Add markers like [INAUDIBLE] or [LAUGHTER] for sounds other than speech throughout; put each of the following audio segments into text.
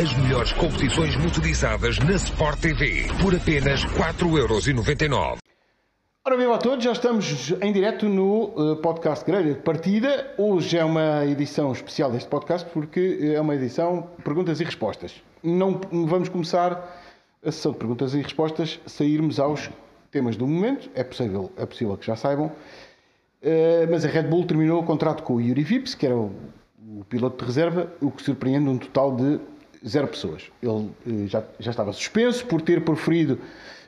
As melhores competições motorizadas na Sport TV por apenas 4,99€. Ora, viva a todos, já estamos em direto no uh, podcast Grelha de Partida. Hoje é uma edição especial deste podcast porque é uma edição perguntas e respostas. Não vamos começar a sessão de perguntas e respostas, sairmos aos temas do momento. É possível, é possível que já saibam. Uh, mas a Red Bull terminou o contrato com o Yuri Vips, que era o piloto de reserva, o que surpreende um total de zero pessoas. Ele uh, já, já estava suspenso por ter proferido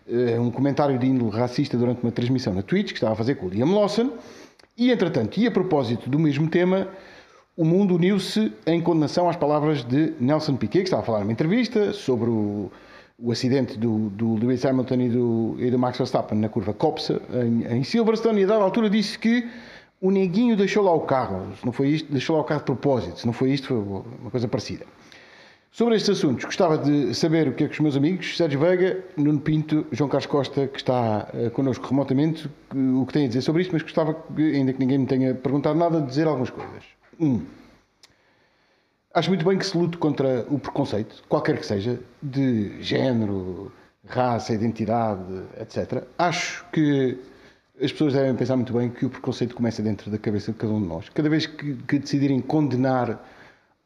uh, um comentário de índole racista durante uma transmissão na Twitch, que estava a fazer com o Liam Lawson. E, entretanto, e a propósito do mesmo tema, o mundo uniu-se em condenação às palavras de Nelson Piquet, que estava a falar numa entrevista sobre o o acidente do, do Lewis Hamilton e do, e do Max Verstappen na curva Copse, em, em Silverstone, e a dada altura disse que o neguinho deixou lá o carro, se não foi isto, deixou lá o carro de propósito, se não foi isto, foi uma coisa parecida. Sobre estes assuntos, gostava de saber o que é que os meus amigos, Sérgio Veiga, Nuno Pinto, João Carlos Costa, que está uh, connosco remotamente, o que têm a dizer sobre isto, mas gostava, ainda que ninguém me tenha perguntado nada, de dizer algumas coisas. Um, Acho muito bem que se lute contra o preconceito, qualquer que seja, de género, raça, identidade, etc. Acho que as pessoas devem pensar muito bem que o preconceito começa dentro da cabeça de cada um de nós. Cada vez que, que decidirem condenar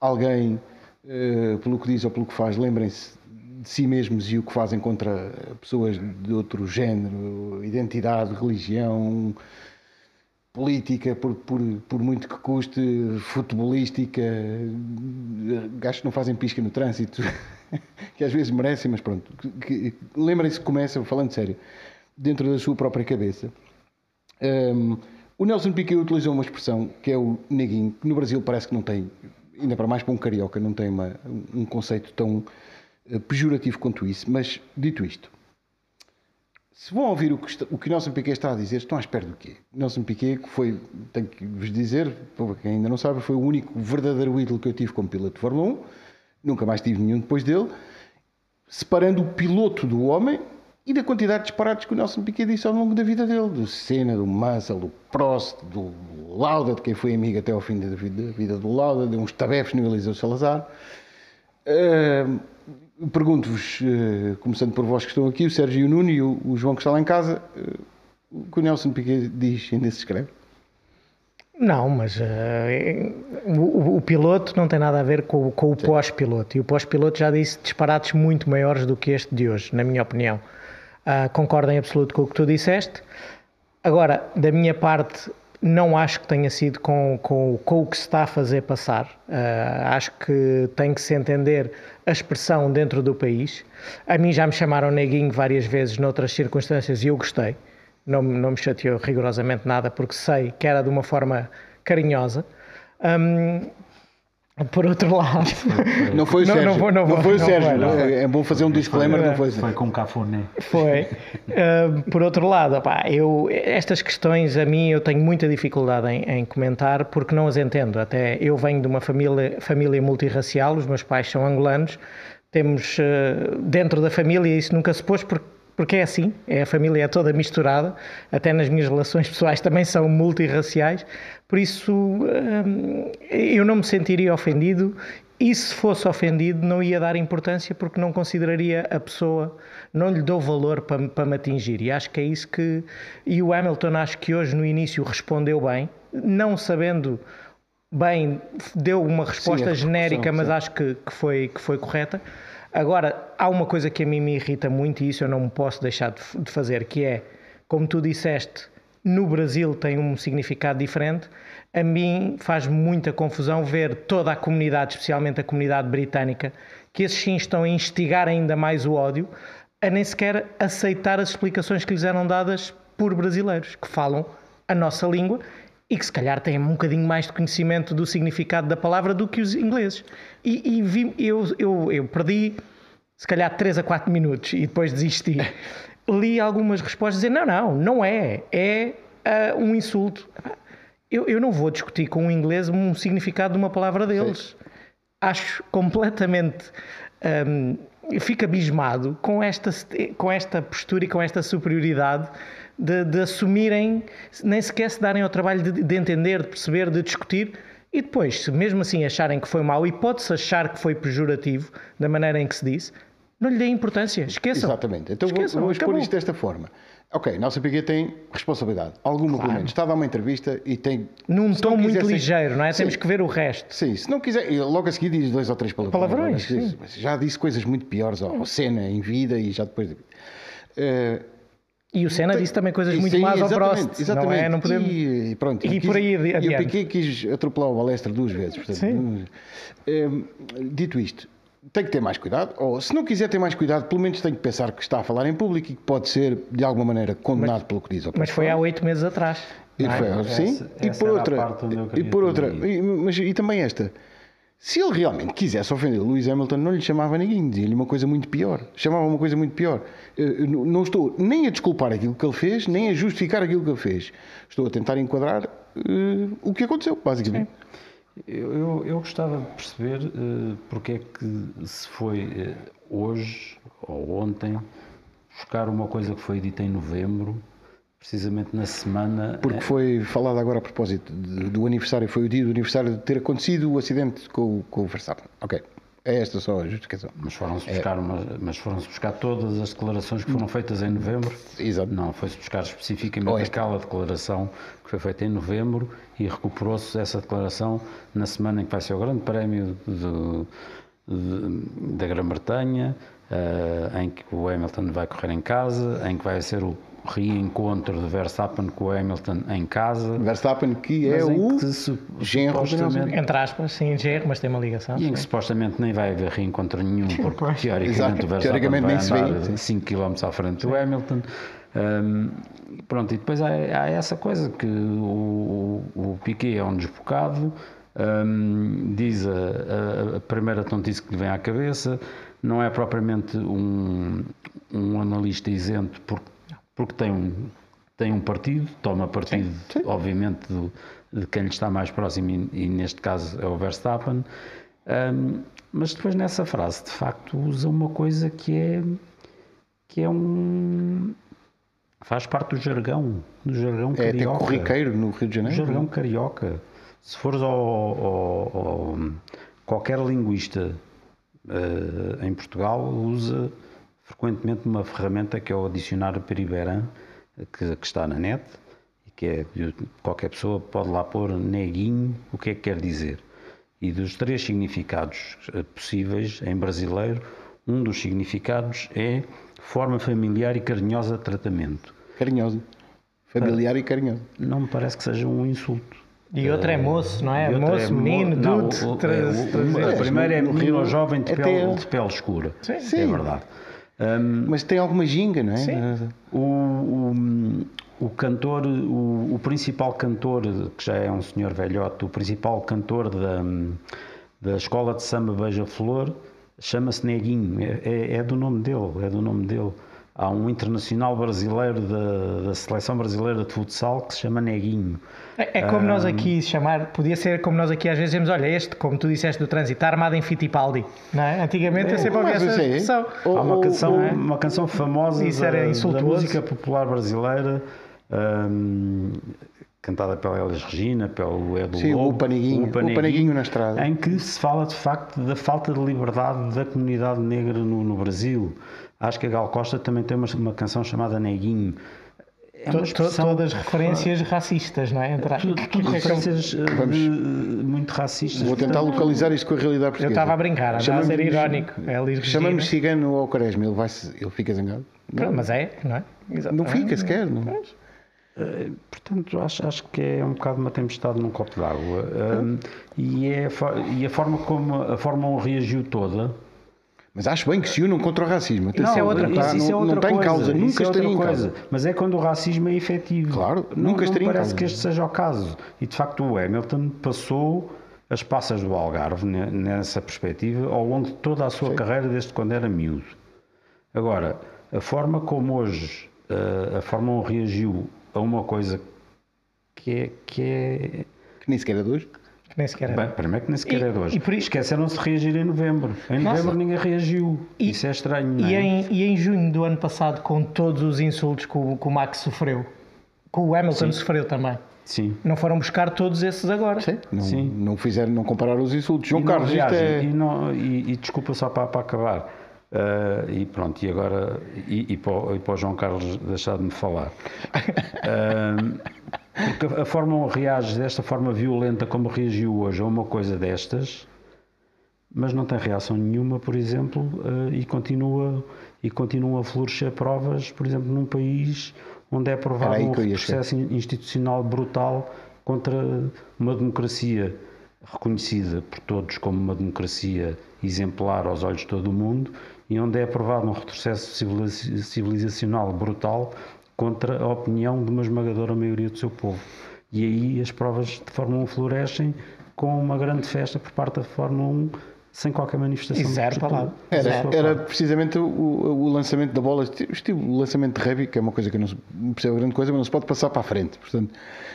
alguém uh, pelo que diz ou pelo que faz, lembrem-se de si mesmos e o que fazem contra pessoas de outro género, identidade, religião, política, por, por, por muito que custe, futebolística, gajos que não fazem pisca no trânsito, [LAUGHS] que às vezes merecem, mas pronto. Lembrem-se que começa, falando sério, dentro da sua própria cabeça. Um, o Nelson Piquet utilizou uma expressão que é o neguinho, que no Brasil parece que não tem, ainda para mais para um carioca, não tem uma, um conceito tão eh, pejorativo quanto isso, mas dito isto, se vão ouvir o que, está, o que Nelson Piquet está a dizer, estão à espera do quê? Nelson Piquet, que foi, tenho que vos dizer, para quem ainda não sabe, foi o único verdadeiro ídolo que eu tive como piloto de Fórmula 1, nunca mais tive nenhum depois dele, separando o piloto do homem e da quantidade de disparates que o Nelson Piquet disse ao longo da vida dele, do Senna, do Mansell, do Prost, do Lauda, de quem foi amigo até ao fim da vida, da vida do Lauda, de uns tabefes no Eliseu Salazar. Uh, Pergunto-vos, eh, começando por vós que estão aqui, o Sérgio e o Nuno e o João que está lá em casa, eh, o que o Nelson Piquet diz ainda se escreve? Não, mas uh, o, o, piloto não tem nada a ver com, com o pós-piloto. E o pós-piloto já disse disparates muito maiores do que este de hoje, na minha opinião. Uh, concordo em absoluto com o que tu disseste. Agora, da minha parte, não acho que tenha sido com, com, com o que se está a fazer passar. Uh, acho que tem que se entender a expressão dentro do país. A mim já me chamaram neguinho várias vezes noutras circunstâncias e eu gostei. Não, não me chateou rigorosamente nada porque sei que era de uma forma carinhosa. Um, por outro lado. Não foi o Sérgio. Não, não, não, não foi o Sérgio. Foi, é bom fazer um disclaimer, não foi. Foi com cafuné. Foi. Uh, por outro lado, opá, eu, estas questões a mim eu tenho muita dificuldade em, em, comentar porque não as entendo. Até eu venho de uma família, família multirracial, os meus pais são angolanos. Temos uh, dentro da família, isso nunca se pôs porque porque é assim, é a família é toda misturada, até nas minhas relações pessoais também são multirraciais, por isso hum, eu não me sentiria ofendido e se fosse ofendido não ia dar importância porque não consideraria a pessoa, não lhe dou valor para, para me atingir. E acho que é isso que, e o Hamilton acho que hoje no início respondeu bem, não sabendo bem, deu uma resposta sim, genérica, mas acho que, que, foi, que foi correta, Agora, há uma coisa que a mim me irrita muito e isso eu não me posso deixar de fazer, que é, como tu disseste, no Brasil tem um significado diferente. A mim faz muita confusão ver toda a comunidade, especialmente a comunidade britânica, que esses sim estão a instigar ainda mais o ódio, a nem sequer aceitar as explicações que lhes eram dadas por brasileiros, que falam a nossa língua e que se calhar têm um bocadinho mais de conhecimento do significado da palavra do que os ingleses. E, e vi, eu, eu, eu perdi se calhar 3 a 4 minutos e depois desisti. [LAUGHS] Li algumas respostas e não, não, não é. É uh, um insulto. Eu, eu não vou discutir com um inglês um significado de uma palavra deles. Sim. Acho completamente. Um, fico abismado com esta, com esta postura e com esta superioridade de, de assumirem, nem sequer se darem ao trabalho de, de, entender, de perceber, de discutir E depois, se mesmo assim acharem que foi mau e pode-se achar que foi pejorativo da maneira em que se disse, não lhe dê importância, esqueçam. Exatamente. Então vou- Esqueçam, vamos pôr acabou. isto desta forma. Ok, Nelson Piquet tem responsabilidade. Alguma, pelo menos. Está a dar uma entrevista e tem. Num se tom muito ser- ligeiro, não é? Sim. Temos que ver o resto. Sim, se não quiser, e logo a seguir diz dois ou três palavrões. Palavrões, Mas Já disse coisas muito piores ao Senna em vida e já depois. de- Eh, E o Senna tem- disse também coisas e muito sim, más ao Prost. Exatamente. Não é? Não podemos... E, pronto. E quis- por aí E o adiante. Piquet quis atropelar o Balestre duas vezes. portanto, Sim. eh, dito isto, tem que ter mais cuidado, ou se não quiser ter mais cuidado, pelo menos tem que pensar que está a falar em público e que pode ser, de alguma maneira, condenado pelo que diz ao Mas foi há oito meses atrás. e é? foi, sim, Essa- e por outra, e por outra, e, mas, e também esta. Se ele realmente quisesse ofender Lewis Hamilton, não lhe chamava ninguém, dizia-lhe uma coisa muito pior. Chamava uma coisa muito pior. Eu- não estou nem a desculpar aquilo que ele fez, nem a justificar aquilo que ele fez. Estou a tentar enquadrar eh, o que aconteceu, basicamente. Eu, eu, eu gostava de perceber eh, porque é que se foi eh, hoje ou ontem buscar uma coisa que foi dita em novembro, precisamente na semana. Porque foi falado agora a propósito do aniversário, foi o dia do aniversário de ter acontecido o acidente com, o- com o Verstappen. Ok. É esta só a justificação. Mas foram-se buscar, uma- mas foram-se buscar todas as declarações que foram feitas em novembro. Exato. Não, foi-se buscar especificamente esta. aquela declaração que foi feita em novembro e recuperou-se essa declaração na semana em que vai ser o Grande Prémio de- de- da Grã-Bretanha, eh, em que o Hamilton vai correr em casa, em que vai ser o reencontro de Verstappen com o Hamilton em casa. Verstappen, que é o que su- genro. Entre aspas, sim, GR, mas tem uma ligação. e em que sim. supostamente nem vai haver reencontro nenhum, porque Pois. teoricamente Exato. o Verstappen Teoricamente vai nem se vê, andar sim. 5 km à frente do Hamilton. Hum, pronto, e depois há, há essa coisa que o, o, o Piquet é um desbocado, hum, diz a, a- a primeira tontice que lhe vem à cabeça, não é propriamente um, um analista isento porque, porque tem um, tem um partido, toma partido, obviamente, do- de quem lhe está mais próximo, e, e neste caso é o Verstappen. Hum, mas depois nessa frase, de facto, usa uma coisa que é que é um faz parte do jargão, do jargão É até carioca. corriqueiro no Rio de do Janeiro. jargão carioca. Se fores ao, ao- ao- qualquer linguista eh, em Portugal usa frequentemente uma ferramenta que é o dicionário Periberan que, que está na net e que é qualquer pessoa pode lá pôr neguinho o que é que quer dizer e dos três significados eh, possíveis em brasileiro um dos significados é forma familiar e carinhosa de tratamento Carinhoso. Familiar e carinhoso. não me parece que seja um insulto E outro é moço, não é? outra Moço, mo- menino, dude. o- o- tra- é, o- tra- o- a primeira é no menino ou jovem de pele, de pele escura. Sim. É verdade. Mas tem alguma ginga, não é? Sim. O, o, o cantor, o, o principal cantor, que já é um senhor velhote, o principal cantor da, da escola de samba Beija-Flor, chama-se Neguinho, é, é- é do nome dele, é do nome dele. Há um internacional brasileiro da, da seleção brasileira de futsal que se chama Neguinho. É, é como nós aqui chamar, podia ser como nós aqui às vezes dizemos, olha, este, como tu disseste do trânsito, está armado em Fittipaldi. Não é? Antigamente eu sempre ouvi mas essa é- expressão. Ou- Há uma canção, ou- uma canção famosa Isso da, era da música popular brasileira, hum, cantada pela Elis Regina, pelo Edu Sim, o Lobo, Paneguinho, o Paneguinho na estrada. em que se fala de facto da falta de liberdade da comunidade negra no, no Brasil. Acho que a Gal Costa também tem uma, uma canção chamada Neguinho. É To- uma to- todas referências racistas, não é? Entre- Tudo, tudo referências eh, Vamos- de- muito racistas. Vou tentar portanto, localizar isto com a realidade Eu portuguesa. estava a brincar, andava a Chamamos- ser irónico. É. Chamamos cigano ao Quaresma, ele, vai ele fica zangado? Pronto, Mas é, não é? Não Exatamente. fica sequer. Não. Eh, Portanto, acho, acho que é um bocado uma tempestade num copo d'água. Um, e, é, e a forma como a Fórmula 1 reagiu toda. Mas acho bem que se unam contra o racismo. Isso é Atenção, outra não coisa, está, isso é não, outra não está em coisa, causa, isso nunca é outra estaria em causa. Mas é quando o racismo é efetivo. Claro, não, nunca não estaria em parece causa. que este seja o caso. E de facto o Hamilton passou as passas do Algarve ne- nessa perspectiva ao longo de toda a sua carreira desde quando era miúdo. Agora, a forma como hoje eh, a Fórmula 1 reagiu a uma coisa que é, que é Que nem sequer é de hoje. Que nem sequer é. Bem, primeiro que nem sequer E- é de hoje. por Esqueceram-se de reagir em novembro. Em Nossa. novembro ninguém reagiu. E- Isso é estranho, não E é? em, e em junho do ano passado, com todos os insultos que o, que o Max sofreu, que o Hamilton sofreu também. Sim. Não foram buscar todos esses agora. Sim, não, Sim. não fizeram, não compararam os insultos. João E não Carlos, isto é. e, não- e- e desculpa só para, para acabar. Ah, e pronto, e agora e, e para, o- e para o João Carlos deixar de me falar. Ah, [LAUGHS] porque a forma como reage desta forma violenta como reagiu hoje a uma coisa destas, mas não tem reação nenhuma, por exemplo, ah, e continua e continua a florescer provas, por exemplo, num país onde é aí um chegar. processo institucional brutal contra uma democracia reconhecida por todos como uma democracia exemplar aos olhos de todo o mundo e onde é aprovado um retrocesso civiliza- civilizacional brutal contra a opinião de uma esmagadora maioria do seu povo. E aí as provas de Fórmula 1 florescem com uma grande festa por parte da Fórmula 1 sem qualquer manifestação. E zero palavra. Era, era precisamente o, o lançamento da bola, esti- estilo o lançamento de rugby, que é uma coisa que eu não se- não percebo grande coisa, mas não se pode passar para a frente. Portanto,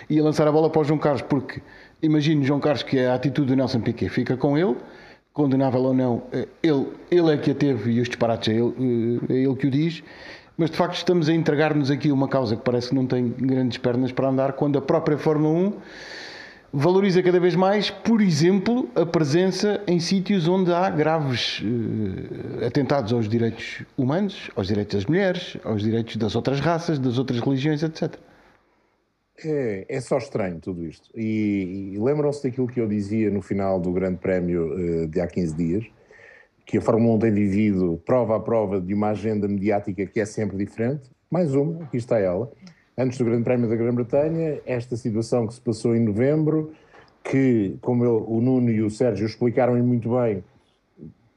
ia lançar a bola para o João Carlos, porque imagino João Carlos que é a atitude do Nelson Piquet fica com ele, condenável ou não, eh, ele, ele é que a teve e os disparates é ele, eh, é ele que o diz. Mas de facto estamos a entregar-nos aqui uma causa que parece que não tem grandes pernas para andar, quando a própria Fórmula 1 valoriza cada vez mais, por exemplo, a presença em sítios onde há graves eh, atentados aos direitos humanos, aos direitos das mulheres, aos direitos das outras raças, das outras religiões, etc. É, é só estranho tudo isto. E, e lembram-se daquilo que eu dizia no final do Grande Prémio eh, de há 15 dias, que a Fórmula 1 tem vivido prova a prova de uma agenda mediática que é sempre diferente. Mais uma, aqui está ela. Antes do Grande Prémio da Grã-Bretanha, esta situação que se passou em novembro, que, como eu- o Nuno e o Sérgio explicaram muito bem,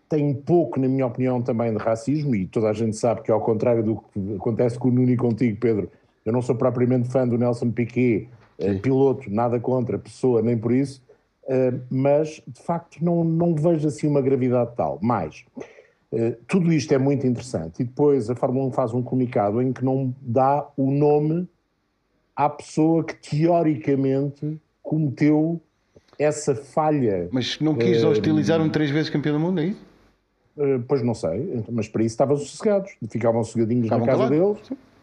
tem pouco, na minha opinião, também de racismo, e toda a gente sabe que, ao contrário do que acontece com o Nuno e contigo, Pedro, eu não sou propriamente fã do Nelson Piquet, eh, piloto, nada contra, pessoa, nem por isso, mas de facto não, não vejo assim uma gravidade tal. Mais, eh, tudo isto é muito interessante, e depois a Fórmula 1 faz um comunicado em que não dá o nome à pessoa que teoricamente cometeu essa falha. Mas não quis hostilizar um três vezes campeão do mundo, é isso? Pois não sei, mas para isso estavam sossegados, ficavam sossegadinhos Estavam na casa deles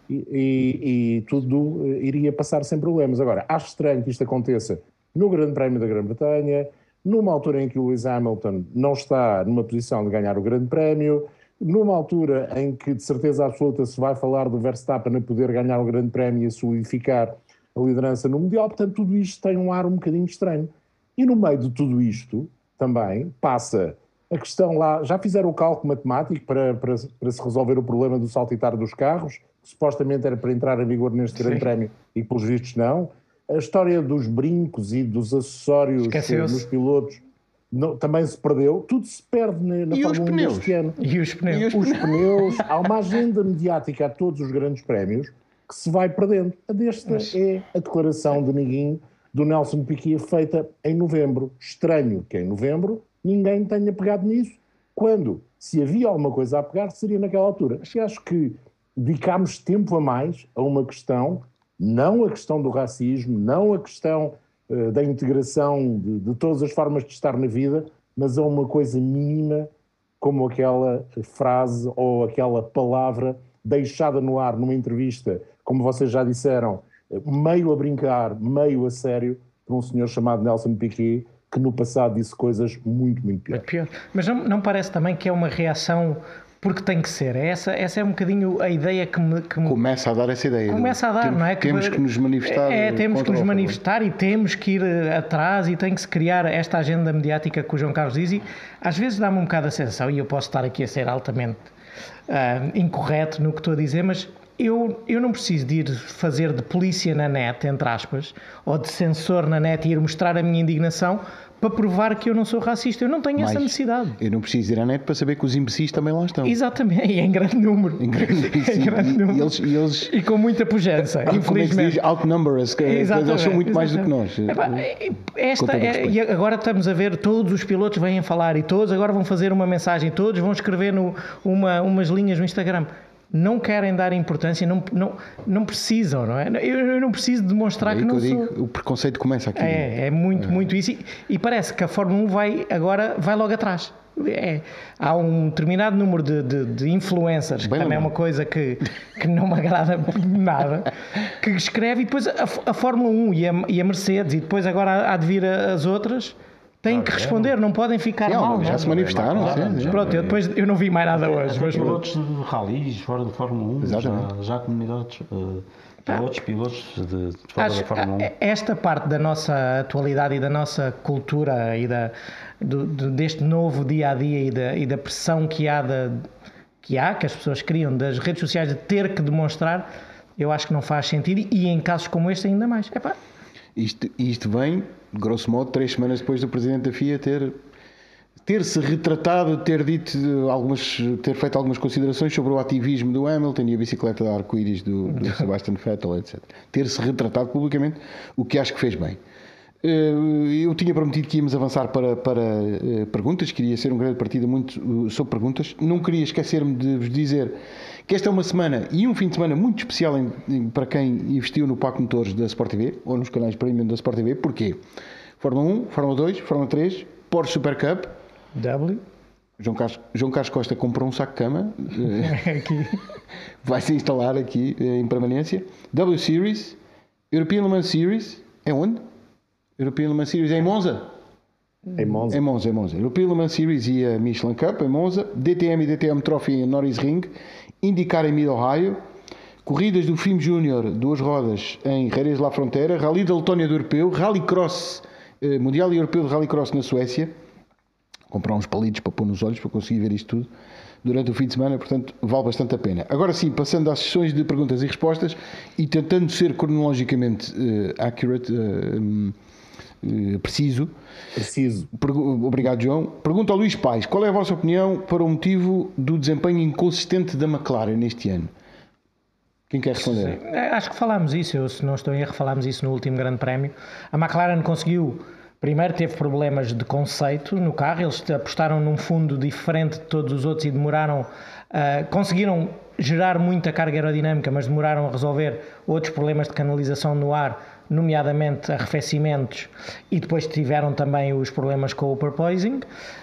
e, e- e tudo iria passar sem problemas. Agora, acho estranho que isto aconteça no Grande Prémio da Grã-Bretanha, numa altura em que o Lewis Hamilton não está numa posição de ganhar o Grande Prémio, numa altura em que de certeza absoluta se vai falar do Verstappen a poder ganhar o Grande Prémio e solidificar a liderança no Mundial, portanto tudo isto tem um ar um bocadinho estranho. E no meio de tudo isto, também, passa a questão lá, já fizeram o cálculo matemático para, para, para se resolver o problema do saltitar dos carros, que supostamente era para entrar em vigor neste grande Sim. prémio e pelos vistos não. A história dos brincos e dos acessórios nos pilotos não- também se perdeu. Tudo se perde na, na Fórmula 1 pneus? deste ano E os pneus. E os os pneus, [LAUGHS] há uma agenda mediática a todos os grandes prémios que se vai perdendo. A desta é a declaração de ninguém do Nelson Piquet feita em novembro. Estranho que em novembro ninguém tenha pegado nisso, quando se havia alguma coisa a pegar seria naquela altura. Mas acho que dedicámos tempo a mais a uma questão, não a questão do racismo, não a questão eh, da integração de, de todas as formas de estar na vida, mas a uma coisa mínima como aquela frase ou aquela palavra deixada no ar numa entrevista, como vocês já disseram, meio a brincar, meio a sério, por um senhor chamado Nelson Piquet, que no passado disse coisas muito, muito piores. Pior. Mas não, não parece também que é uma reação porque tem que ser. É Essa, essa é um bocadinho a ideia que me, que me Começa a dar essa ideia. começa a dar, temos, não é? Temos que nos manifestar. É, temos que nos manifestar e temos que ir eh, atrás e tem que se criar esta agenda mediática que o João Carlos diz e às vezes dá-me um bocado a sensação, e eu posso estar aqui a ser altamente ah, incorreto no que estou a dizer, mas eu, eu não preciso de ir fazer de polícia na net, entre aspas, ou de censor na net e ir mostrar a minha indignação para provar que eu não sou racista. Eu não tenho essa necessidade. Eu não preciso ir à net para saber que os imbecis também lá estão. Exatamente, e em grande número. Em grande, [LAUGHS] Em grande número. e eles, e eles E com muita pujança, como é que se infelizmente. diz, outnumber us, que eles são muito mais do que nós. exatamente. Epá, esta, é- e agora estamos a ver, todos os pilotos vêm falar e todos agora vão fazer uma mensagem, todos vão escrever no, uma, umas linhas no Instagram. Não querem dar importância, não, não, não precisam, não é? Eu, eu não preciso demonstrar É que que não eu sou. digo, o preconceito começa aqui. É, é muito, muito isso. E, e parece que a Fórmula 1 vai agora vai logo atrás. É, há um determinado número de, de, de influencers, que Bem também é uma coisa que, que não me agrada nada, que escreve e depois a, a Fórmula 1 e a, e a Mercedes, e depois agora há de vir as outras, têm que responder, não podem ficar Sim, mal. já não. se manifestaram, sim, sim. Pronto, eu depois eu não vi mais nada hoje, Até mas pronto. pilotos de ralis fora da Fórmula 1, já, Exatamente. já há comunidades, eh, pilotos, pilotos de, de fora Acho- da Fórmula 1. a- esta parte da nossa atualidade e da nossa cultura e da, do- do- deste novo dia a dia e da, e da pressão que há, da, que há, que as pessoas criam das redes sociais de ter que demonstrar, eu acho que não faz sentido e em casos como este ainda mais. Epá, Isto, isto vem, grosso modo, três semanas depois do presidente da FIA ter ter-se retratado, ter dito algumas, ter feito algumas considerações sobre o ativismo do Hamilton e a bicicleta da arco-íris do, do [LAUGHS] Sebastian Vettel, etc. Ter-se retratado publicamente, o que acho que fez bem. Eh, Eu tinha prometido que íamos avançar para, para eh, perguntas, queria ser um grande partido muito sobre perguntas. Não queria esquecer-me de vos dizer que esta é uma semana e um fim de semana muito especial em- em- para quem investiu no Paco Motores da Sport TV ou nos canais premium da Sport TV. Porquê? Fórmula 1, Fórmula 2, Fórmula 3, Porsche Super Cup. W, João Carlos, João Carlos Costa comprou um saco de cama, eh, [LAUGHS] aqui. vai se instalar aqui eh, em permanência. W Series, European Le Mans Series, é onde? European Le Mans Series é em Monza? Em Monza. Em Monza, em Monza. European Le Mans Series e a Michelin Cup em Monza, DTM e DTM Trophy em Norris Ring, IndyCar em Mid-Ohio, corridas do FIM Júnior, duas rodas em Jerez La Frontera, Rally da Letónia do Europeu, Rally Cross, eh, Mundial Europeu de Rally Cross na Suécia, comprar uns palitos para pôr nos olhos para conseguir ver isto tudo durante o fim de semana, portanto vale bastante a pena. Agora sim, passando às sessões de perguntas e respostas e tentando ser cronologicamente eh, accurate, hum, eh, preciso, Preciso. Pergu- Obrigado, João. Pergunta ao Luís Pais: qual é a vossa opinião para o motivo do desempenho inconsistente da McLaren neste ano? Quem quer responder? É, Acho que falámos isso, eu, se não estou em erro, falámos isso no último Grande Prémio. A McLaren conseguiu, primeiro teve problemas de conceito no carro, eles apostaram num fundo diferente de todos os outros e demoraram, ah, conseguiram gerar muita carga aerodinâmica, mas demoraram a resolver outros problemas de canalização no ar, nomeadamente arrefecimentos, e depois tiveram também os problemas com o porpoising,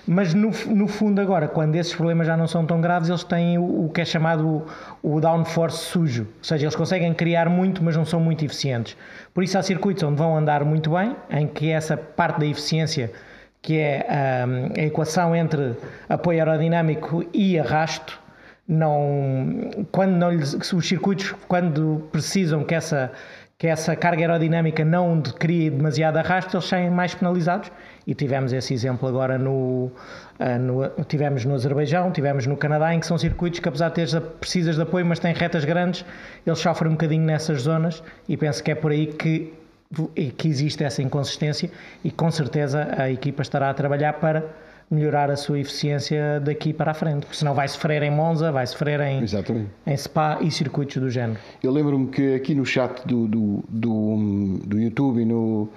mas no, no fundo agora, quando esses problemas já não são tão graves, eles têm o, o que é chamado o, o downforce sujo, ou seja, eles conseguem criar muito, mas não são muito eficientes. Por isso há circuitos onde vão andar muito bem, em que essa parte da eficiência, que é hum, a equação entre apoio aerodinâmico e arrasto, não quando não lhes, os circuitos quando precisam que essa que essa carga aerodinâmica não crie demasiado arrasto, eles saem mais penalizados. E tivemos esse exemplo agora no, ah, no- tivemos no Azerbaijão, tivemos no Canadá, em que são circuitos que apesar de teres, precisas de apoio, mas têm retas grandes, eles sofrem um bocadinho nessas zonas. E penso que é por aí que, que existe essa inconsistência. E com certeza a equipa estará a trabalhar para melhorar a sua eficiência daqui para a frente, porque senão vai sofrer em Monza, vai sofrer em, Exatamente. em Spa e circuitos do género. Eu lembro-me que aqui no chat do, do, do, do YouTube e no,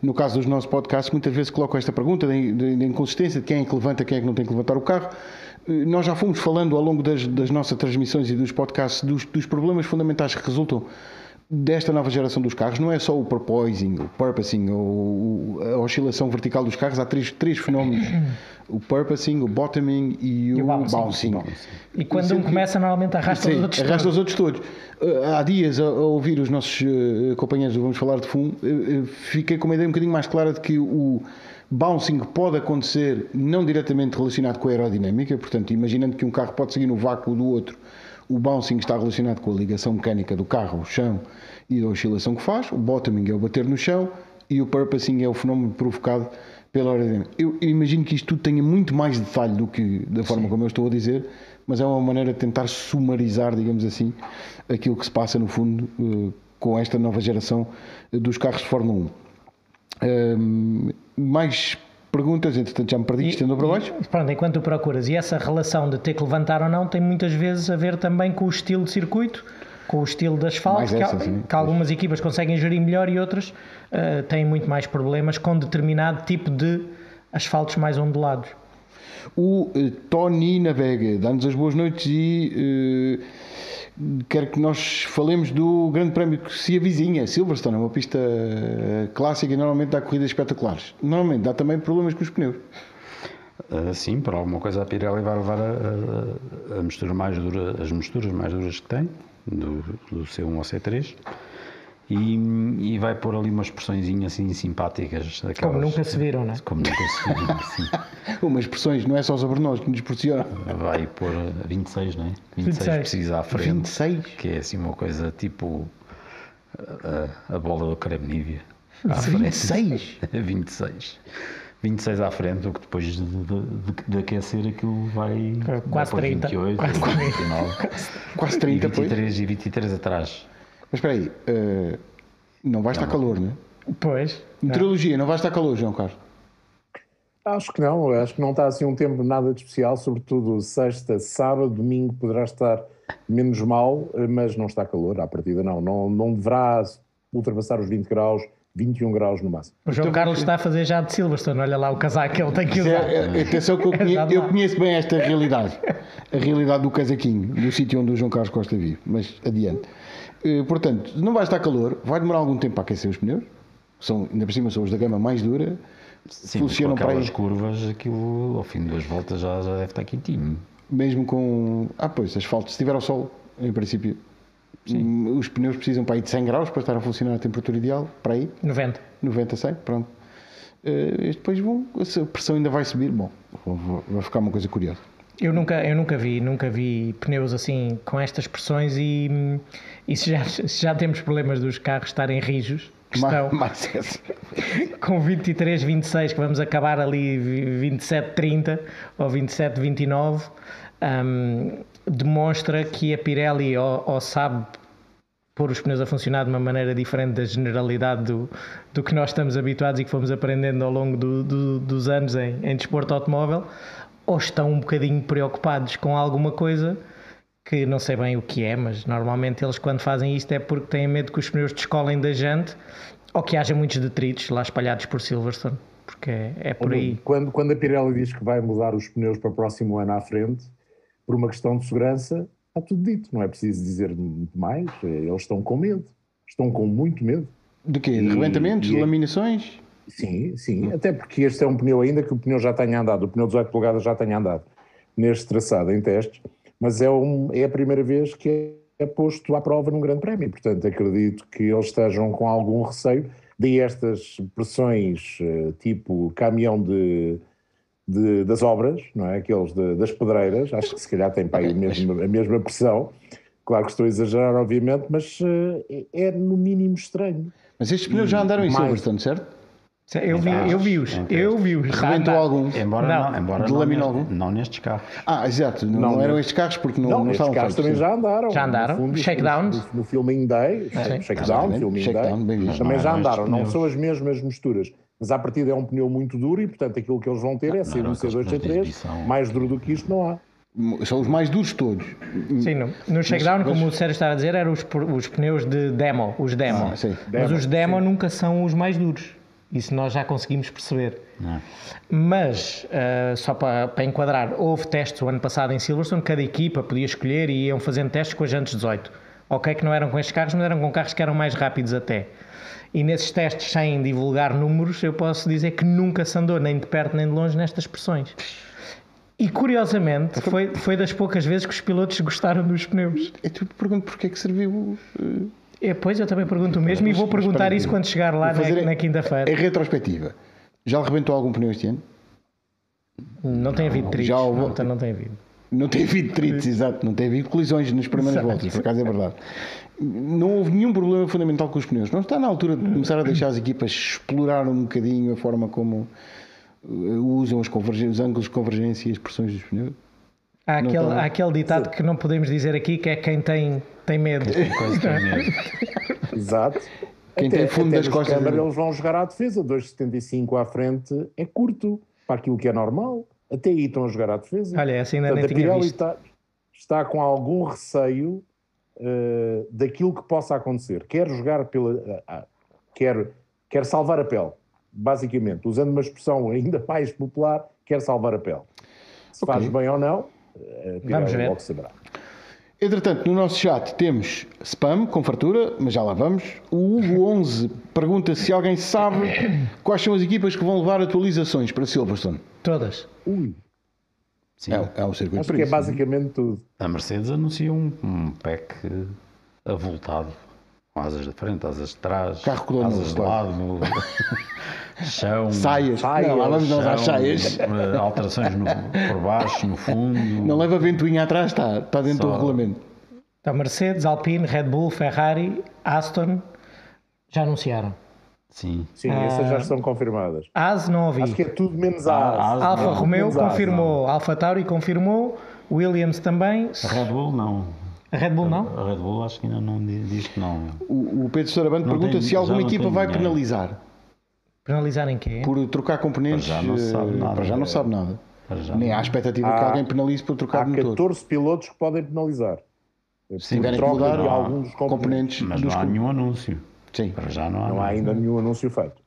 no caso dos nossos podcasts, muitas vezes coloco esta pergunta da inconsistência de quem é que levanta, quem é que não tem que levantar o carro. Eh, Nós já fomos falando ao longo das, das nossas transmissões e dos podcasts dos, dos problemas fundamentais que resultam desta nova geração dos carros. Não é só o porpoising, o purposing, ou a oscilação vertical dos carros. Há três, três fenómenos: o purposing, o bottoming e, E o o bouncing. bouncing. E quando Sempre um começa, normalmente arrasta Sim, os outros arrasta todos. os outros todos. Uh, Há dias, a, a ouvir os nossos uh, companheiros do Vamos Falar de Fumo, uh, uh, fiquei com uma ideia um bocadinho mais clara de que o bouncing pode acontecer não diretamente relacionado com a aerodinâmica, portanto, imaginando que um carro pode seguir no vácuo do outro, o bouncing está relacionado com a ligação mecânica do carro ao chão e da oscilação que faz, o bottoming é o bater no chão e o purposing é o fenómeno provocado pela aerodinâmica. Eu, eu imagino que isto tudo tenha muito mais detalhe do que da forma como eu estou a dizer, mas é uma maneira de tentar sumarizar, digamos assim, aquilo que se passa no fundo eh, com esta nova geração eh, dos carros de Fórmula 1. Ahm, mais perguntas, entretanto já me perdi, estendo para baixo. Pronto, enquanto tu procuras, e essa relação de ter que levantar ou não tem muitas vezes a ver também com o estilo de circuito, com o estilo de asfalto, que, sim. que algumas equipas conseguem gerir melhor e outras eh, têm muito mais problemas com determinado tipo de asfaltos mais ondulados. O eh, Tony Navega dá-nos as boas noites e eh, quero que nós falemos do grande prémio que se avizinha. Silverstone é uma pista eh, clássica e normalmente dá corridas espetaculares. Normalmente dá também problemas com os pneus. Uh, sim, por alguma coisa a Pirelli vai levar a, a, a mistura mais dura, as misturas mais duras que tem, do, do C1 ao C3, e, e vai pôr ali umas pressõezinhas assim simpáticas. Daquelas, Como nunca se viram, não é? Como nunca se viram, sim. [LAUGHS] Umas pressões, não é só os abernós que nos pressionam. Vai pôr 26, não é? 26, 26. precisa à frente. 26? Que é assim uma coisa tipo a, a bola do creme Nívea. À frente. 26? 26. 26 à frente, o que depois de, de, de- aquecer aquilo vai. Quase vai para 30. 28, Quase 29. Quase e 30 depois. 23 e 23 atrás. Mas espera aí, eh, não vai estar calor, não é? Pois. Meteorologia, não vai estar calor, João Carlos? Acho que não, acho que não está assim um tempo nada de especial, sobretudo sexta, sábado, domingo poderá estar menos mal, eh, mas não está calor, à partida não, não, não deverá ultrapassar os 20 graus, 21 graus no máximo. O João Carlos está a fazer já de Silverstone. Olha lá o casaco que ele tem que É, usar. é, atenção que eu [LAUGHS] conheço, eu conheço bem esta realidade. A realidade do casaquinho, do sítio onde o João Carlos Costa vive. Mas adiante. Eh, Portanto, não vai estar calor, vai demorar algum tempo para aquecer os pneus. São, ainda por cima são os da gama mais dura. Sim, Funcionam com para aí. curvas, aquilo ao fim de duas voltas já, já deve estar quentinho. Mesmo com. Ah, pois, asfalto. Se tiver ao sol, em princípio. hum, Os pneus precisam para aí de 100 graus para estar a funcionar a temperatura ideal. Para aí, 90. 90, 100, pronto. E depois vão, a pressão ainda vai subir. Bom, vai ficar uma coisa curiosa. Eu nunca, eu nunca vi, nunca vi pneus assim com estas pressões e, e se, já, se já temos problemas dos carros estarem rijos, que estão mais essa. [LAUGHS] com 23, 26, que vamos acabar ali 27, 30 ou 27, 29, hum, demonstra que a Pirelli ou, ou sabe pôr os pneus a funcionar de uma maneira diferente da generalidade do, do que nós estamos habituados e que fomos aprendendo ao longo do- do- dos anos em, em desporto automóvel, ou estão um bocadinho preocupados com alguma coisa que não sei bem o que é, mas normalmente eles quando fazem isto é porque têm medo que os pneus descolem da jante ou que haja muitos detritos lá espalhados por Silverstone, porque é, é por aí. Quando, quando a Pirelli diz que vai mudar os pneus para o próximo ano à frente, por uma questão de segurança, está tudo dito, não é preciso dizer muito mais. Eles estão com medo, estão com muito medo. De quê? De E- rebentamentos? e- De laminações? Sim, sim, até porque este é um pneu, ainda que o pneu já tenha andado, o pneu 18 polegadas já tenha andado neste traçado em testes, mas é, um, é a primeira vez que é posto à prova num grande prémio, portanto acredito que eles estejam com algum receio, daí estas pressões eh, tipo caminhão de, de- das obras, não é? Aqueles de- das pedreiras, acho que se calhar tem para aí a mesma, a mesma pressão, claro que estou a exagerar obviamente, mas eh, é no mínimo estranho. Mas estes pneus já andaram em mais- Silverstone, certo? Eu vi, eu vi-os, eu vi-os. Rebentou algum? Embora Não. não, embora De não, algum? não nestes carros. Ah, exato. Não, Não, eram estes carros porque não, Não, não estes estavam carros feitos. também sim. já andaram. Já andaram? No, fundo, Shakedowns? No, no Filming Day, Sim. Shakedown, Day, visto. também já andaram. Não são as mesmas misturas, mas à partida é um pneu muito duro e, portanto, aquilo que eles vão ter é C1, eram aqueles C2, pneus de C3. exibição. Mais duro do que isto não há. São os mais duros todos. Sim, no, no shakedown, mas- como o Sérgio estava a dizer, eram os, os pneus de demo, os demo. Ah, sim. Mas Demo, os demo nunca são os mais duros. Isso nós já conseguimos perceber. Não é? Mas, ah, só para, para enquadrar, houve testes o ano passado em Silverstone, cada equipa podia escolher e iam fazendo testes com as jantes 18. Ok que não eram com estes carros, mas eram com carros que eram mais rápidos até. E nesses testes, sem divulgar números, eu posso dizer que nunca se andou nem de perto nem de longe nestas pressões. E curiosamente, foi, foi das poucas vezes que os pilotos gostaram dos pneus. Eu te pergunto porque é que serviu. eh, É, pois eu também pergunto o mesmo e vou perguntar isso quando chegar lá na, na quinta-feira. retrospectiva. Já rebentou algum pneu este ano? Não tem havido tritos. já houve- Não, tem- não tem havido. Não tem havido tritos, exato. Não tem havido colisões nas primeiras Exato. voltas, por acaso é verdade. Não houve nenhum problema fundamental com os pneus. Não está na altura de começar a deixar as equipas explorar um bocadinho a forma como eh, usam os, os ângulos de convergência e as pressões dos pneus? Há aquele, há aquele ditado que não podemos dizer aqui que é quem tem, tem medo. Coisa que tem medo. [LAUGHS] Exato. Quem tem fundo até das costas- câmara, eles vão jogar à defesa. 2,75 à frente é curto para aquilo que é normal. Até aí estão a jogar à defesa. Olha, essa ainda Portanto, nem a tinha visto. está, está com algum receio eh, daquilo que possa acontecer. Quer jogar pela. ah, quer, quer salvar a pele, basicamente. Usando uma expressão ainda [LAUGHS] mais popular, quer salvar a pele. Se Ok. faz bem ou não, Vamos ver. logo saberá. Entretanto, no nosso chat temos spam com fartura, mas já lá vamos. O Hugo11 pergunta se alguém sabe quais são as equipas que vão levar atualizações para Silverstone. Todas. Ui, Sim. É, é o circuito acho que é basicamente tudo. A Mercedes anuncia um, um pack avultado. Com asas de frente, asas de trás, Carro asas de lado, [LAUGHS] chão, Saias. Saias, Não, às chão, saias. eh, alterações no- por baixo, no fundo. Não leva ventoinha atrás, está, está dentro do Só- regulamento. Então, Mercedes, Alpine, Red Bull, Ferrari, Aston, já anunciaram. Sim. Sim, essas já estão confirmadas. As não ouvi. Acho que é tudo menos a Ah, asa. Alfa Não, Romeo confirmou, Alfa Tauri confirmou, Williams também. A Red Bull não. A Red Bull não? A Red Bull acho que ainda não diz, diz que não. O, o Pedro Sarabando Não pergunta tem- se alguma equipa vai dinheiro. penalizar Penalizar em quê? por trocar componentes. Para já não se sabe eh, nada. Para já não sabe nada. Já Nem há expectativa que Há- alguém penalize por trocar Há de motor. 14 pilotos que podem penalizar. Se tiverem que mudar alguns componentes. componentes Mas dos não há com- nenhum anúncio. Sim. Para já não há. Não há ainda nenhum anúncio feito.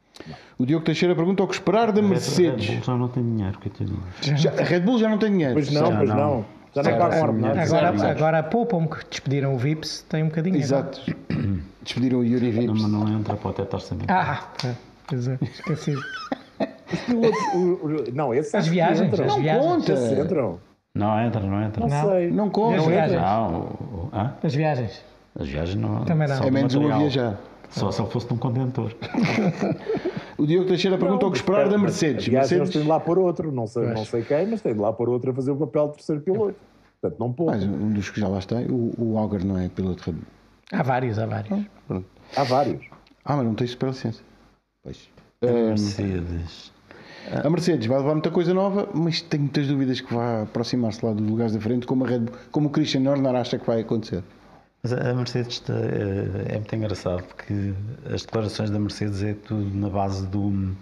O Diogo Teixeira pergunta o que esperar da Red Mercedes. Bull já não tem dinheiro, coitadinho. Já- a Red Bull já não tem dinheiro. Pois não, Já pois não. não. Já não Certo. está a ordenar. Agora, agora poupam-me que despediram o Vips, tem um bocadinho. Exato. [CLEARS THROAT] Despediram o Yuri Não, Vips. mas não entra para o teto orçamental. Ah, pois é, esqueci. [LAUGHS] Não, esses As viagens, entram. as Não viagens. conta. Esses entram. Não entra, não entra. Não, Não. sei. Não conta. As Não entra. Não, hã? As viagens. As viagens não. Também não. só É menos um a material. viajar. Só se ele fosse num contentor. [LAUGHS] O Diogo Teixeira pergunta o que esperar da Mercedes. Aliás, eles Mercedes têm de lá pôr outro, não sei, não sei quem, mas têm de lá pôr outro a fazer o papel de terceiro piloto. Portanto, não pôr. mas um dos que já lá está, o, o Auger não é piloto de Red Bull. Há vários, há vários. Pronto. Há vários. Ah, mas não tem superlicença. Pois. A Eh, Mercedes. A Mercedes vai levar muita coisa nova, mas tenho muitas dúvidas que vai aproximar-se lá dos lugares da frente, como, a Red Bull, como o Christian Horner acha que vai acontecer. Mas a a Mercedes está, é, é muito engraçado porque as declarações da Mercedes é tudo na base do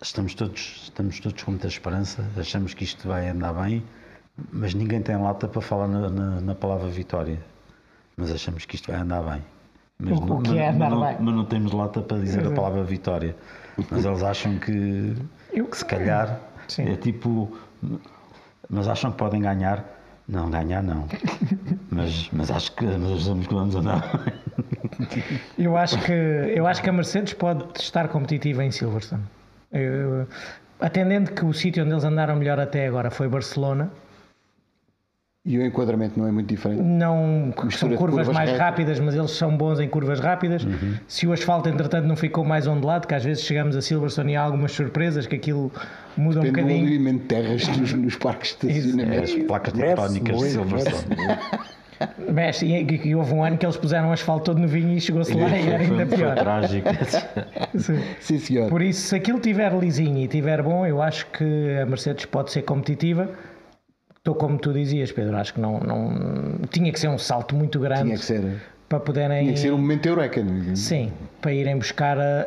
estamos todos, estamos todos com muita esperança, achamos que isto vai andar bem, mas ninguém tem lata para falar na, na- na palavra vitória. Mas achamos que isto vai andar bem. Mas O- o que é mas andar não, bem? mas não temos lata para dizer a Exato. palavra vitória. Mas eles acham que Eu- se calhar Sim. é tipo. Mas acham que podem ganhar? Não, ganhar não. [LAUGHS] Mas, mas acho que mas achamos que vamos andar. Eu acho que, eu acho que a Mercedes pode estar competitiva em Silverstone. Eu- atendendo que o sítio onde eles andaram melhor até agora foi Barcelona, E o enquadramento não é muito diferente. não são Mistura curvas, curvas mais retas. rápidas, mas eles são bons em curvas rápidas. Se o asfalto, entretanto, não ficou mais ondulado, que às vezes chegamos a Silverstone e há algumas surpresas que aquilo muda um Depende do bocadinho. movimento de terras nos, nos parques de [LAUGHS] É, estacionamento. as placas tectónicas de Silverstone. [LAUGHS] mexe e, e- e houve um ano que eles puseram o asfalto todo no vinho e chegou-se lá e era ainda Foi, foi pior. trágico. [LAUGHS] Sim. Sim, senhor. Por isso, se aquilo tiver lisinho e tiver bom, eu acho que a Mercedes pode ser competitiva. Estou como tu dizias, Pedro, acho que não, não tinha que ser um salto muito grande Tinha que ser, para poderem tinha que ser um momento eureka. não é? sim, para irem buscar a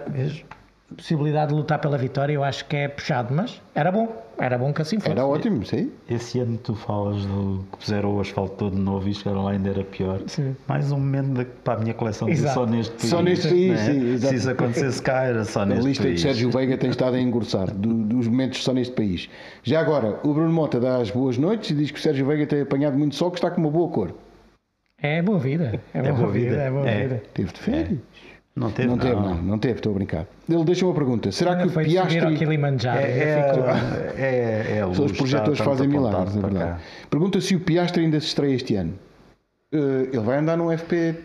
possibilidade de lutar pela vitória, eu acho que é puxado, mas era bom, era bom que assim fosse. Era ótimo, sim. Esse ano tu falas do que puseram o asfalto todo novo e chegaram lá ainda era pior. Sim. Mais um momento da- para a minha coleção Exato. só neste país. Só neste país, né? sim, exato. Se isso acontecesse cá, era só A neste lista país. de Sérgio Veiga tem estado a engrossar do- dos momentos só neste país. Já agora, o Bruno Mota dá as boas noites e diz que o Sérgio Veiga tem apanhado muito sol, que está com uma boa cor. É boa vida, é boa, boa vida, vida. é boa É. vida. Teve de férias. Não teve, Não teve, não. não, teve, estou a brincar. Ele deixa uma pergunta: será que o Piastri. Kilimanjaro, É, é, é, é Só os projetores fazem milagres, é verdade. Pergunta se o Piastri ainda se estreia este ano. Eh, ele vai andar num FP1,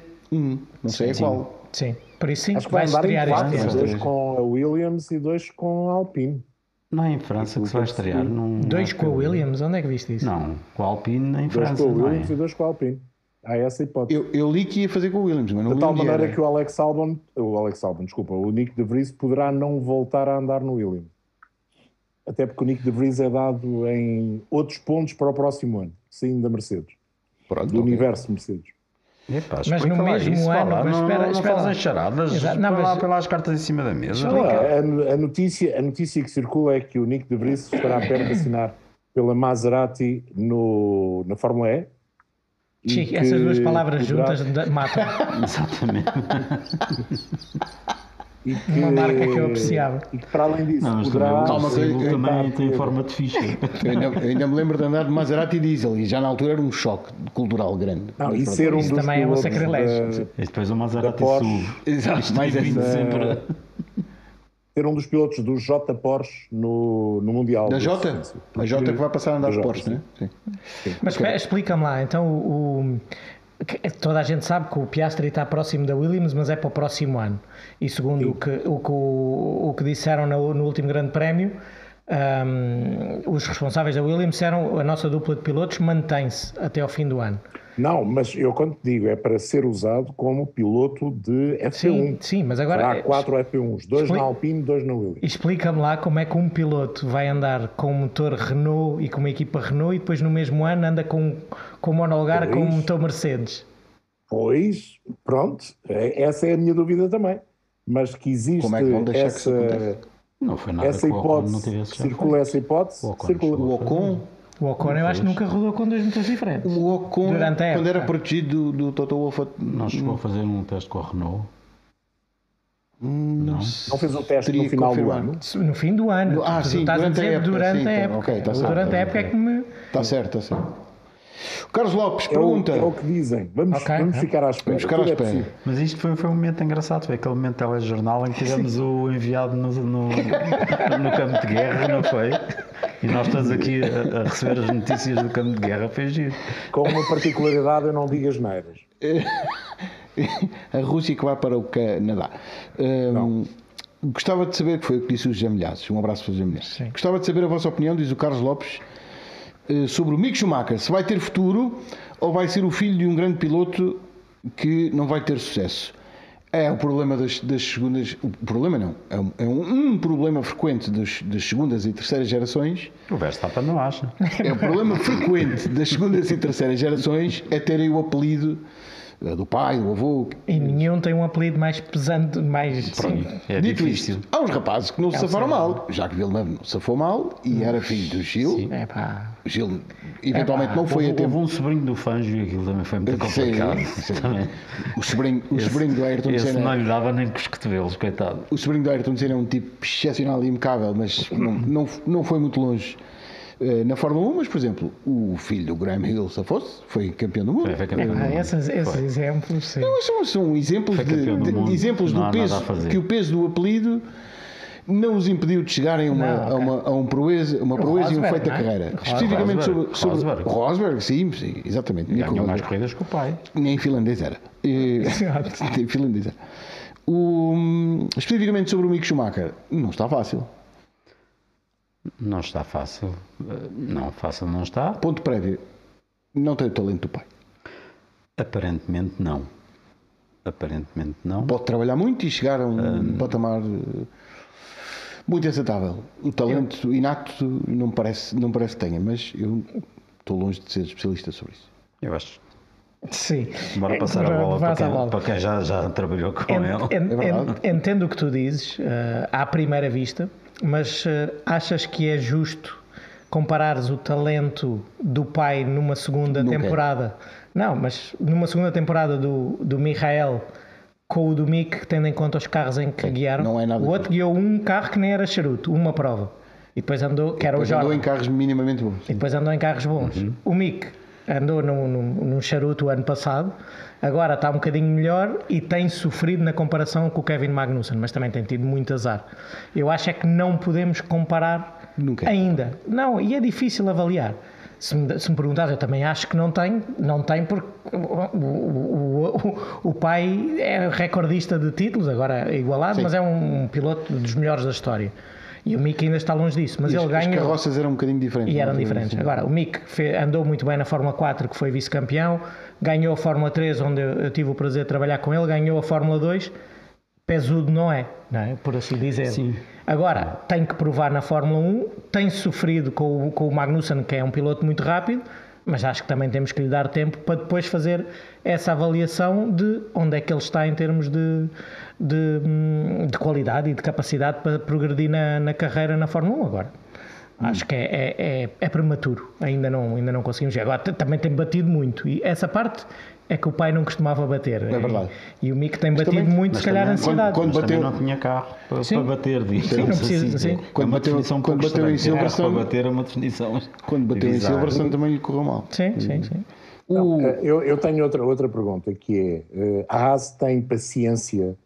não sei a qual. Sim, por isso sim, Acho que vai estrear quatro, este ano. dois com a Williams e dois com a Alpine. Não é em França que se vai estrear. Não, Dois com a Williams, onde é que viste isso? Não, com a Alpine em Dois França. com a é? Williams e dois com a Alpine. Há essa hipótese. Eu, eu li que ia fazer com o Williams, mas não De tal maneira era. que o Alex Albon, o Alex Albon, desculpa, o Nick de Vries poderá não voltar a andar no Williams. Até porque o Nick de Vries é dado em outros pontos para o próximo ano, sim, da Mercedes, Pronto, do ok. universo Mercedes. Epá, Mas no mesmo isso, ano, lá, mas não, espera- não espera lá. fazem charadas, Exato, não, mas- põe lá as cartas em cima da mesa. Não, a, a notícia, a notícia que circula é que o Nick de Vries estará perto de assinar pela Maserati no, na Fórmula E. Sim, que essas duas palavras juntas da- matam. [LAUGHS] Exatamente. [LAUGHS] e que, Uma marca que eu apreciava. E que para além disso Não, poderá. também, Calma, que eu- também tem forma de ficha. [LAUGHS] Eu ainda, eu ainda me lembro de andar de Maserati diesel e já na altura era um choque cultural grande. Não, e ser um Isso dos também é um sacrilégio. da- E depois o Maserati sube. Exato, mais Vindo essa. sempre. Ser um dos pilotos do J Porsche no, no Mundial. Da J? A J que vai passar a andar Da de Porsche, não é? Sim. Mas espera, explica-me lá, então o, toda a gente sabe que o Piastri está próximo da Williams, mas é para o próximo ano. E segundo o que, o, que, o, o que disseram no, no último Grande Prémio, ahm, os responsáveis da Williams disseram a nossa dupla de pilotos mantém-se até ao fim do ano. Não, mas eu quando te digo é para ser usado como piloto de F1. Sim, sim, mas agora Há quatro F1s, dois Expli- na Alpine, dois na Williams. explica-me lá como é que um piloto vai andar com um motor Renault e com uma equipa Renault e depois no mesmo ano anda com, com monolugar com um motor Mercedes. Pois, pronto, é- essa é a minha dúvida também. Mas que existe Como é que vão deixar que isso essa, aconteça? Não foi nada essa que hipótese, circula essa hipótese, O Ocon circula. O Ocon, O Ocon eu acho que nunca rodou com dois motores diferentes. o Ocon Durante a quando época. era protegido do, do Toto Wolff, Não chegou a fazer um teste com a Renault. não, Não fez o teste no final do ano. No fim do ano. Ah, sim, durante a época, durante a época. tá durante tá a época é que me. Está certo, está certo. Carlos Lopes É o, pergunta. é o que dizem. Vamos, Ok, vamos ficar à espera. Vamos ficar à é espera. possível. Mas isto foi, foi um momento engraçado, foi aquele momento telejornal em que tivemos o enviado no, no, no campo de guerra, não foi? E nós estamos aqui a, a receber as notícias do campo de guerra, foi giro. Com uma particularidade, eu não digo as neiras. [LAUGHS] a Rússia que vai para o Canadá. Hum, gostava de saber, que foi o que disse o José Milhazes, um abraço para o José Milhazes. Sim. Gostava de saber a vossa opinião, diz o Carlos Lopes, sobre o Mick Schumacher, se vai ter futuro ou vai ser o filho de um grande piloto que não vai ter sucesso. É o problema das, das segundas. O problema não. É um, é um- problema frequente dos- das segundas e terceiras gerações. O Verstappen não acha. É o problema frequente das segundas e terceiras gerações é terem o apelido eh, do pai, do avô. E nenhum tem um apelido mais pesante, mais. Sim. É Dito difícil. isto, há uns rapazes que não se É safaram mal. Jacques Villeneuve não se safou mal e era filho do Gil. É pá. O Gil eventualmente pá, não foi a houve, houve tempo. um sobrinho do Fangio e aquilo também foi muito Sim, complicado. sim. [LAUGHS] Também. O sobrinho, o sobrinho do Ayrton Esse Senna. não lhe dava nem com os cotovelos, coitado. O sobrinho do Ayrton Senna é um tipo excepcional e impecável, mas não, não, não foi muito longe eh, na Fórmula 1. Mas, por exemplo, o filho do Graham Hill, se fosse, foi campeão do mundo. Foi, foi campeão do Ah, mundo. esses, esses exemplos, sim. Não, são, são exemplos, de, do de- exemplos do peso a que o peso do apelido não os impediu de chegarem a uma, Não, a ok. uma, a um proeza, uma proeza e um feito da é? carreira. Rosberg. Especificamente sobre, Rosberg, sobre Rosberg. Rosberg, sim, sim, exatamente. Ganhou mais Rosberg. corridas que o pai. Nem finlandês era. Eh, [LAUGHS] Nem finlandês era. O, especificamente sobre o Mick Schumacher, não está fácil. Não está fácil. Eh, Não, fácil não está. Ponto prévio. Não tem o talento do pai. Aparentemente não. Aparentemente não. Pode trabalhar muito e chegar a um patamar eh, muito aceitável. O talento inato não parece, não parece que tenha, mas eu estou longe de ser especialista sobre isso. Eu acho. Sim. Bora É, passar a bora- bola para a quem, bola. para quem já, já trabalhou com En- ele. en- É entendo o que tu dizes eh, à primeira vista, mas eh, achas que é justo comparares o talento do pai numa segunda Nunca temporada? Não, mas numa segunda temporada do, do Michael com o do Mick, tendo em conta os carros em que guiaram. não é nada o outro guiou um carro que nem era charuto, uma prova. E depois andou, que era o Jordan. andou em carros minimamente bons. E depois andou em carros bons. O Mick andou num, num, num charuto o ano passado, agora está um bocadinho melhor e tem sofrido na comparação com o Kevin Magnussen, mas também tem tido muito azar. Eu acho é que não podemos comparar Nunca. ainda. Não, e é difícil avaliar. Se me, se me perguntares, eu também acho que não tem, não tem porque o, o, o, o pai é recordista de títulos, agora é igualado, Sim. mas é um piloto dos melhores da história. E o Mick ainda está longe disso, mas E ele as, as ganha. carroças eram um bocadinho diferentes. E eram é? diferentes. Agora, o Mick andou muito bem na Fórmula 4, que foi vice-campeão, ganhou a Fórmula 3, onde eu, eu tive o prazer de trabalhar com ele, ganhou a Fórmula 2, pesudo não é, não é? por assim dizer. Sim. Agora, tem que provar na Fórmula 1, tem sofrido com, o- com o Magnussen, que é um piloto muito rápido, mas acho que também temos que lhe dar tempo para depois fazer essa avaliação de onde é que ele está em termos de, de, hum, de qualidade e de capacidade para progredir na, na carreira na Fórmula 1 agora. Acho que é, é, é, é prematuro, ainda não, ainda não conseguimos. Agora também tem batido muito e essa parte é que o pai não costumava bater. É verdade. E, o Mick tem batido também- muito, Mas se calhar, também- ansiedade. quando Mas também bateu- não tinha carro para, Sim. para bater, Sim, não precisa, assim. sim. Quando é bateu- um quando pouco bateu em Silverstone- para bater é uma definição Quando bateu em bizarra. Silverstone também lhe correu mal. Sim, sim, sim. O, Eh, Eu, eu tenho outra, outra pergunta que é: eh, a Haas tem paciência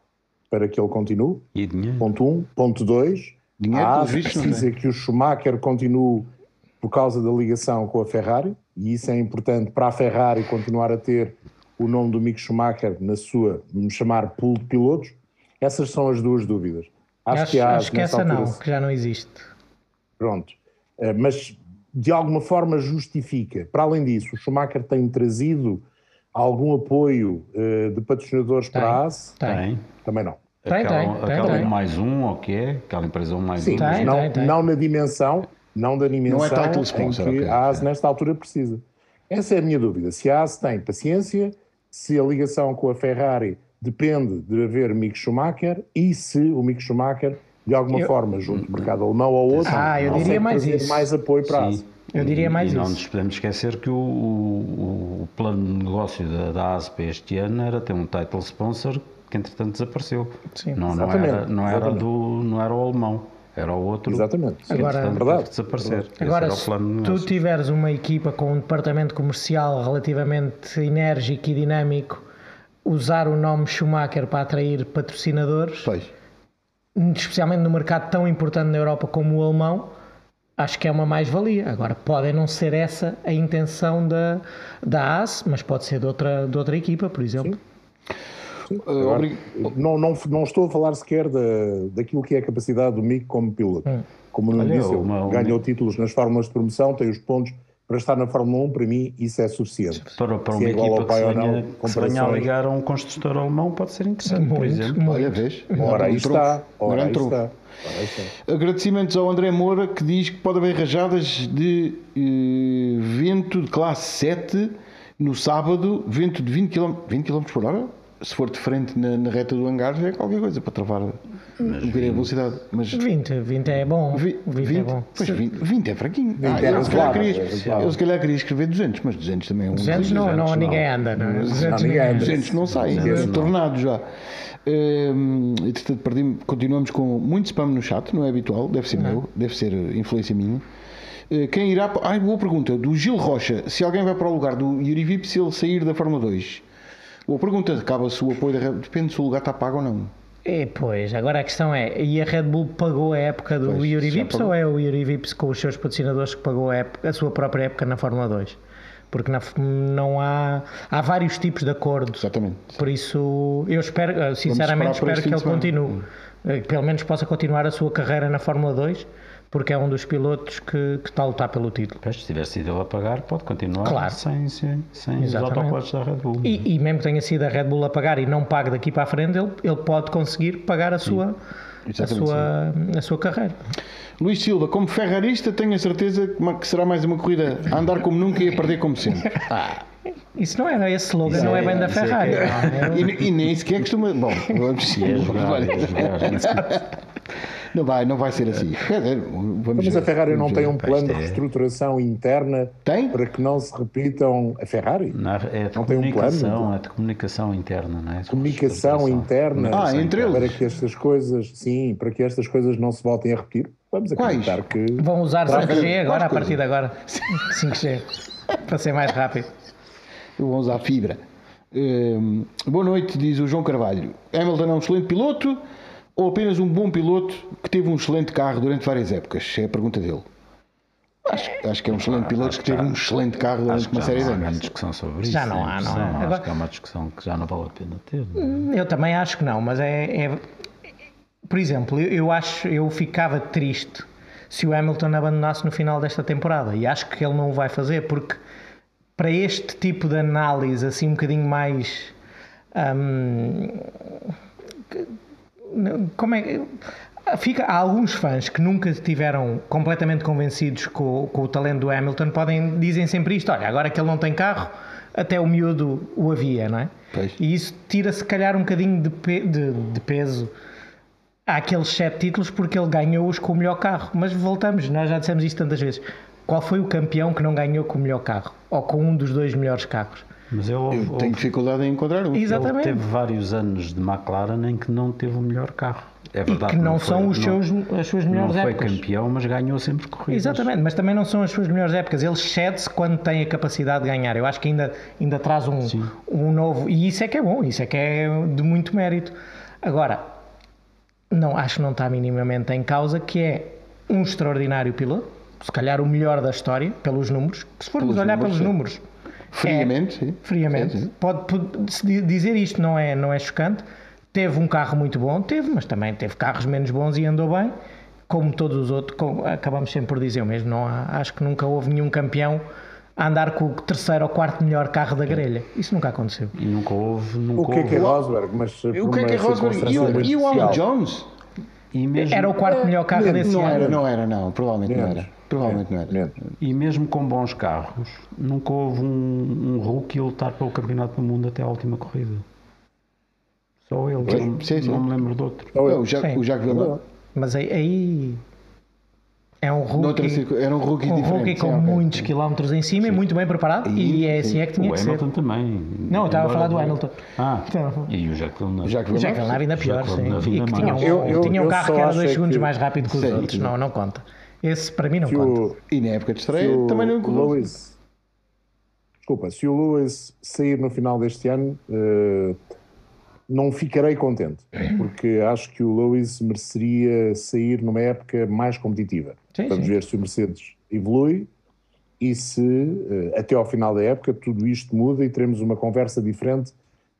para que ele continue? E dinheiro. Ponto 1. Um. Ponto 2. Dinheiro, a Haas não precisa que o Schumacher continue por causa da ligação com a Ferrari, e isso é importante para a Ferrari continuar a ter o nome do Mick Schumacher na sua, vamos chamar, pool de pilotos. Essas são as duas dúvidas. Acho, Acho, que a Haas, acho que essa não, altura, que já não existe. Pronto. Eh, Mas de alguma forma justifica. Para além disso, o Schumacher tem trazido algum apoio eh, de patrocinadores para a Haas? Tem. Tem. Também não. Tem, aquela tem, tem, aquela tem. um mais um, ou que é? Aquela empresa um mais Sim, um. Tem, mas não, tem, tem. não na dimensão, não da dimensão Não é title sponsor, que ok. a AS nesta altura precisa. Essa é a minha dúvida. Se a AS tem paciência, se a ligação com a Ferrari depende de haver Mick Schumacher e se o Mick Schumacher, de alguma Eu- forma, junto ao mercado alemão ou outro, Ah, eu diria mais isso. mais apoio para a. Eu diria mais e não isso. nos podemos esquecer que o, o, o plano de negócio da, da ASP este ano era ter um title sponsor que entretanto desapareceu. Sim. Não, não, Exatamente, era, não, era do, não era o alemão, era o outro. Exatamente. que, Agora- Verdade. desaparecer. Agora, se tu tiveres uma equipa com um departamento comercial relativamente enérgico e dinâmico, usar o nome Schumacher para atrair patrocinadores, pois. especialmente no mercado tão importante na Europa como o alemão, acho que é uma mais-valia. Agora, pode não ser essa a intenção da, da AS, mas pode ser de outra, de outra equipa, por exemplo. Agora, obrig- não, não, não estou a falar sequer da, daquilo que é a capacidade do Mick como piloto. Hum. Como não Olha, disse, ele uma- uma- ganhou títulos nas fórmulas de promoção, tem os pontos para estar na Fórmula 1, para mim isso é suficiente. Para, para uma é igual equipa ao que se pai ou não, venha, que se venha a ligar a um construtor alemão pode ser interessante, por Muito, exemplo. muito. Olha, vês? Ora aí está. Ora aí está. Agradecimentos ao André Moura que diz que pode haver rajadas de eh, vento de classe 7 no sábado, vento de 20 km, 20 km por hora. Se for de frente na, na reta do hangar, já é qualquer coisa para travar um bocadinho a velocidade. Mas 20, 20 é bom. vi- 20, 20, é bom. pois 20, 20 é fraquinho. Ah, é eu, se calhar queria, é eu se calhar queria escrever 200, mas 200 também é um 200 não, não, 200 ninguém não. anda. Não, é? Não, 200 ninguém anda. 200 não sai, é 200 não. tornado já. Hum, entretanto, perdi- continuamos com muito spam no chat, não é habitual, deve ser meu, deve ser eh, influência minha. Eh, Quem irá. Ai, boa pergunta, do Gil Rocha: se alguém vai para o lugar do Yuri Vip se ele sair da Fórmula 2? Boa pergunta, acaba-se o apoio da Red Depende se o lugar está pago ou não. É, pois, agora a questão é, e a Red Bull pagou a época do Pois, Yuri já Vips pagou. ou é o Yuri Vips com os seus patrocinadores que pagou a, época- a sua própria época na Fórmula 2? Porque na- não há, há vários tipos de acordo. Exatamente. Por isso, eu espero, eh, sinceramente, espero que ele continue. Que pelo menos possa continuar a sua carreira na Fórmula 2, porque é um dos pilotos que, que está a lutar pelo título. Pois, se tiver sido ele a pagar, pode continuar Claro. sem, sem, sem os autocolantes da Red Bull. E, e mesmo que tenha sido a Red Bull a pagar e não pague daqui para a frente, ele, ele pode conseguir pagar a sua, a sua, a sua carreira. Luís Silva, como ferrarista, tenho a certeza que será mais uma corrida a andar como nunca e a perder como sempre. [LAUGHS] Isso não era esse slogan, Isso não é, é- bem da é Ferrari. que é. não, é- E, e nem sequer costuma. Bom, [LAUGHS] vamos E é jogar, é jogar. Não vai, não vai ser assim. Dizer, vamos Mas ver. a Ferrari não tem um plano de é- reestruturação interna Tem? para que não se repitam a Ferrari? Não, é de Não tem um comunicação, plano? é de comunicação interna, não é? Comunicação interna Ah, entre para eles? que estas coisas, sim, para que estas coisas não se voltem a repetir. Vamos Quais? acreditar que Vão usar Claro, 5G agora, a partir de agora. 5G. Para ser mais rápido. Vamos à fibra. Hum, boa noite, diz o João Carvalho. Hamilton é um excelente piloto ou apenas um bom piloto que teve um excelente carro durante várias épocas? É a pergunta dele. Acho, acho que é um excelente piloto que teve um excelente carro durante Acho que uma já série não de há grande anos. discussão sobre isso. Já não há, não há. Acho Agora- que é uma discussão que já não vale a pena ter. não é? Eu também acho que não, mas é. é- Por exemplo, eu, eu acho, eu ficava triste se o Hamilton abandonasse no final desta temporada e acho que ele não o vai fazer porque para este tipo de análise assim um bocadinho mais hum, que- como é Fica, há alguns fãs que nunca estiveram completamente convencidos com, com o talento do Hamilton podem dizem sempre isto, olha, agora que ele não tem carro até o miúdo o havia, não é? Pois. E isso tira se calhar um bocadinho de, pe- de- de peso há aqueles sete títulos porque ele ganhou-os com o melhor carro. Mas voltamos, nós já dissemos isto tantas vezes. Qual foi o campeão que não ganhou com o melhor carro? Ou com um dos dois melhores carros? Mas ele, Eu tenho houve- dificuldade em encontrar um. ele Exatamente. teve vários anos de McLaren em que não teve o melhor carro. É E verdade que não, foi- são os não- seus, as suas Não melhores foi épocas. campeão, mas ganhou sempre corridas. Exatamente, mas também não são as suas melhores épocas. Ele cede-se quando tem a capacidade de ganhar. Eu acho que ainda, ainda traz um, um novo. E isso é que é bom, isso é que é de muito mérito. Agora, não, acho que não está minimamente em causa que é um extraordinário piloto, se calhar o melhor da história, pelos números. Se formos Pelos olhar números, pelos sim. números. Friamente, sim. é, friamente. Sim, sim. Pode, pode- dizer isto não é, não é chocante. Teve um carro muito bom, teve, mas também teve carros menos bons e andou bem, como todos os outros. como- acabamos sempre por dizer o mesmo. Não há- acho que nunca houve nenhum campeão a andar com o terceiro ou quarto melhor carro da grelha. Isso nunca aconteceu. E nunca houve. Nunca O que é que é. Rosberg? Mas O que é que é Rosberg? E o, e o Alan Jones? E mesmo, Era o quarto melhor carro desse Não ano. era, não era, não. Provavelmente não era. Provavelmente não era. Menos. e mesmo com bons carros, nunca houve um, um rookie a lutar pelo Campeonato do Mundo até à última corrida. Só ele. Sim, não, sim, sim. não me lembro de outro. Ou É, eu. o Jacques, Sim. o Jacques Villeneuve. Mas aí, aí é um rookie, Era um rookie um diferente. rookie com sim, ok. muitos quilómetros em cima e muito bem preparado. E, E- é assim é que tinha O que ser. Hamilton também. Não, eu estava a falar do Hamilton. Ah, Então, e o Jacques Villeneuve. Jacques O Jack Villeneuve, ainda pior, Jacques sim. E que ainda tinha um. Eu- eu- tinha um carro que era dois é segundos que- mais rápido que os Sim, outros. sim. Não, não conta. Esse para mim não Se conta. o, E na época de se estreia o também não correu. Lewis, desculpa, se o Lewis sair no final deste ano, eh, não ficarei contente, porque acho que o Lewis mereceria sair numa época mais competitiva. Sim, Vamos sim. ver se o Mercedes evolui e se eh, até ao final da época tudo isto muda e teremos uma conversa diferente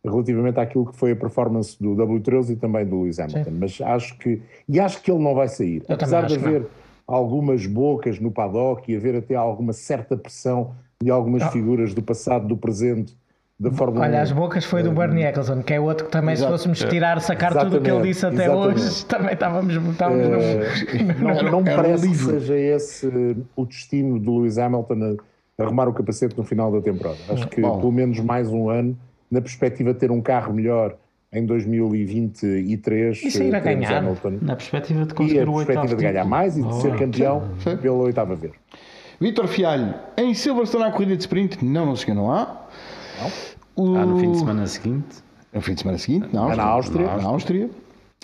relativamente àquilo que foi a performance do W13 e também do Lewis Hamilton. Mas acho que e acho que ele não vai sair, Eu apesar de haver algumas bocas no paddock e haver até alguma certa pressão de algumas figuras do passado, do presente da Fórmula 1. Olha, as bocas foi do Bernie Eccleston, que é outro que também, Exato. se fôssemos tirar, sacar tudo o que ele Exatamente, disse até exatamente. hoje, [LAUGHS] também estávamos. estávamos Eh, não, [LAUGHS] Era- não era um parece que seja esse o destino do Lewis Hamilton a arrumar o capacete no final da temporada. Acho que Bom. pelo menos mais um ano, na perspectiva de ter um carro melhor em 2023, E sair a eh, teremos ganhar. Hamilton. Na perspectiva de E conseguir a o oitavo perspectiva de ganhar título. mais e de ser Oh, campeão sim. pela oitava vez. Vítor Fialho, em Silverstone há corrida de sprint? Não, não senhor, não há. O... Ah, no fim de semana seguinte. No fim de semana seguinte, na É na Áustria. Áustria. Na Áustria.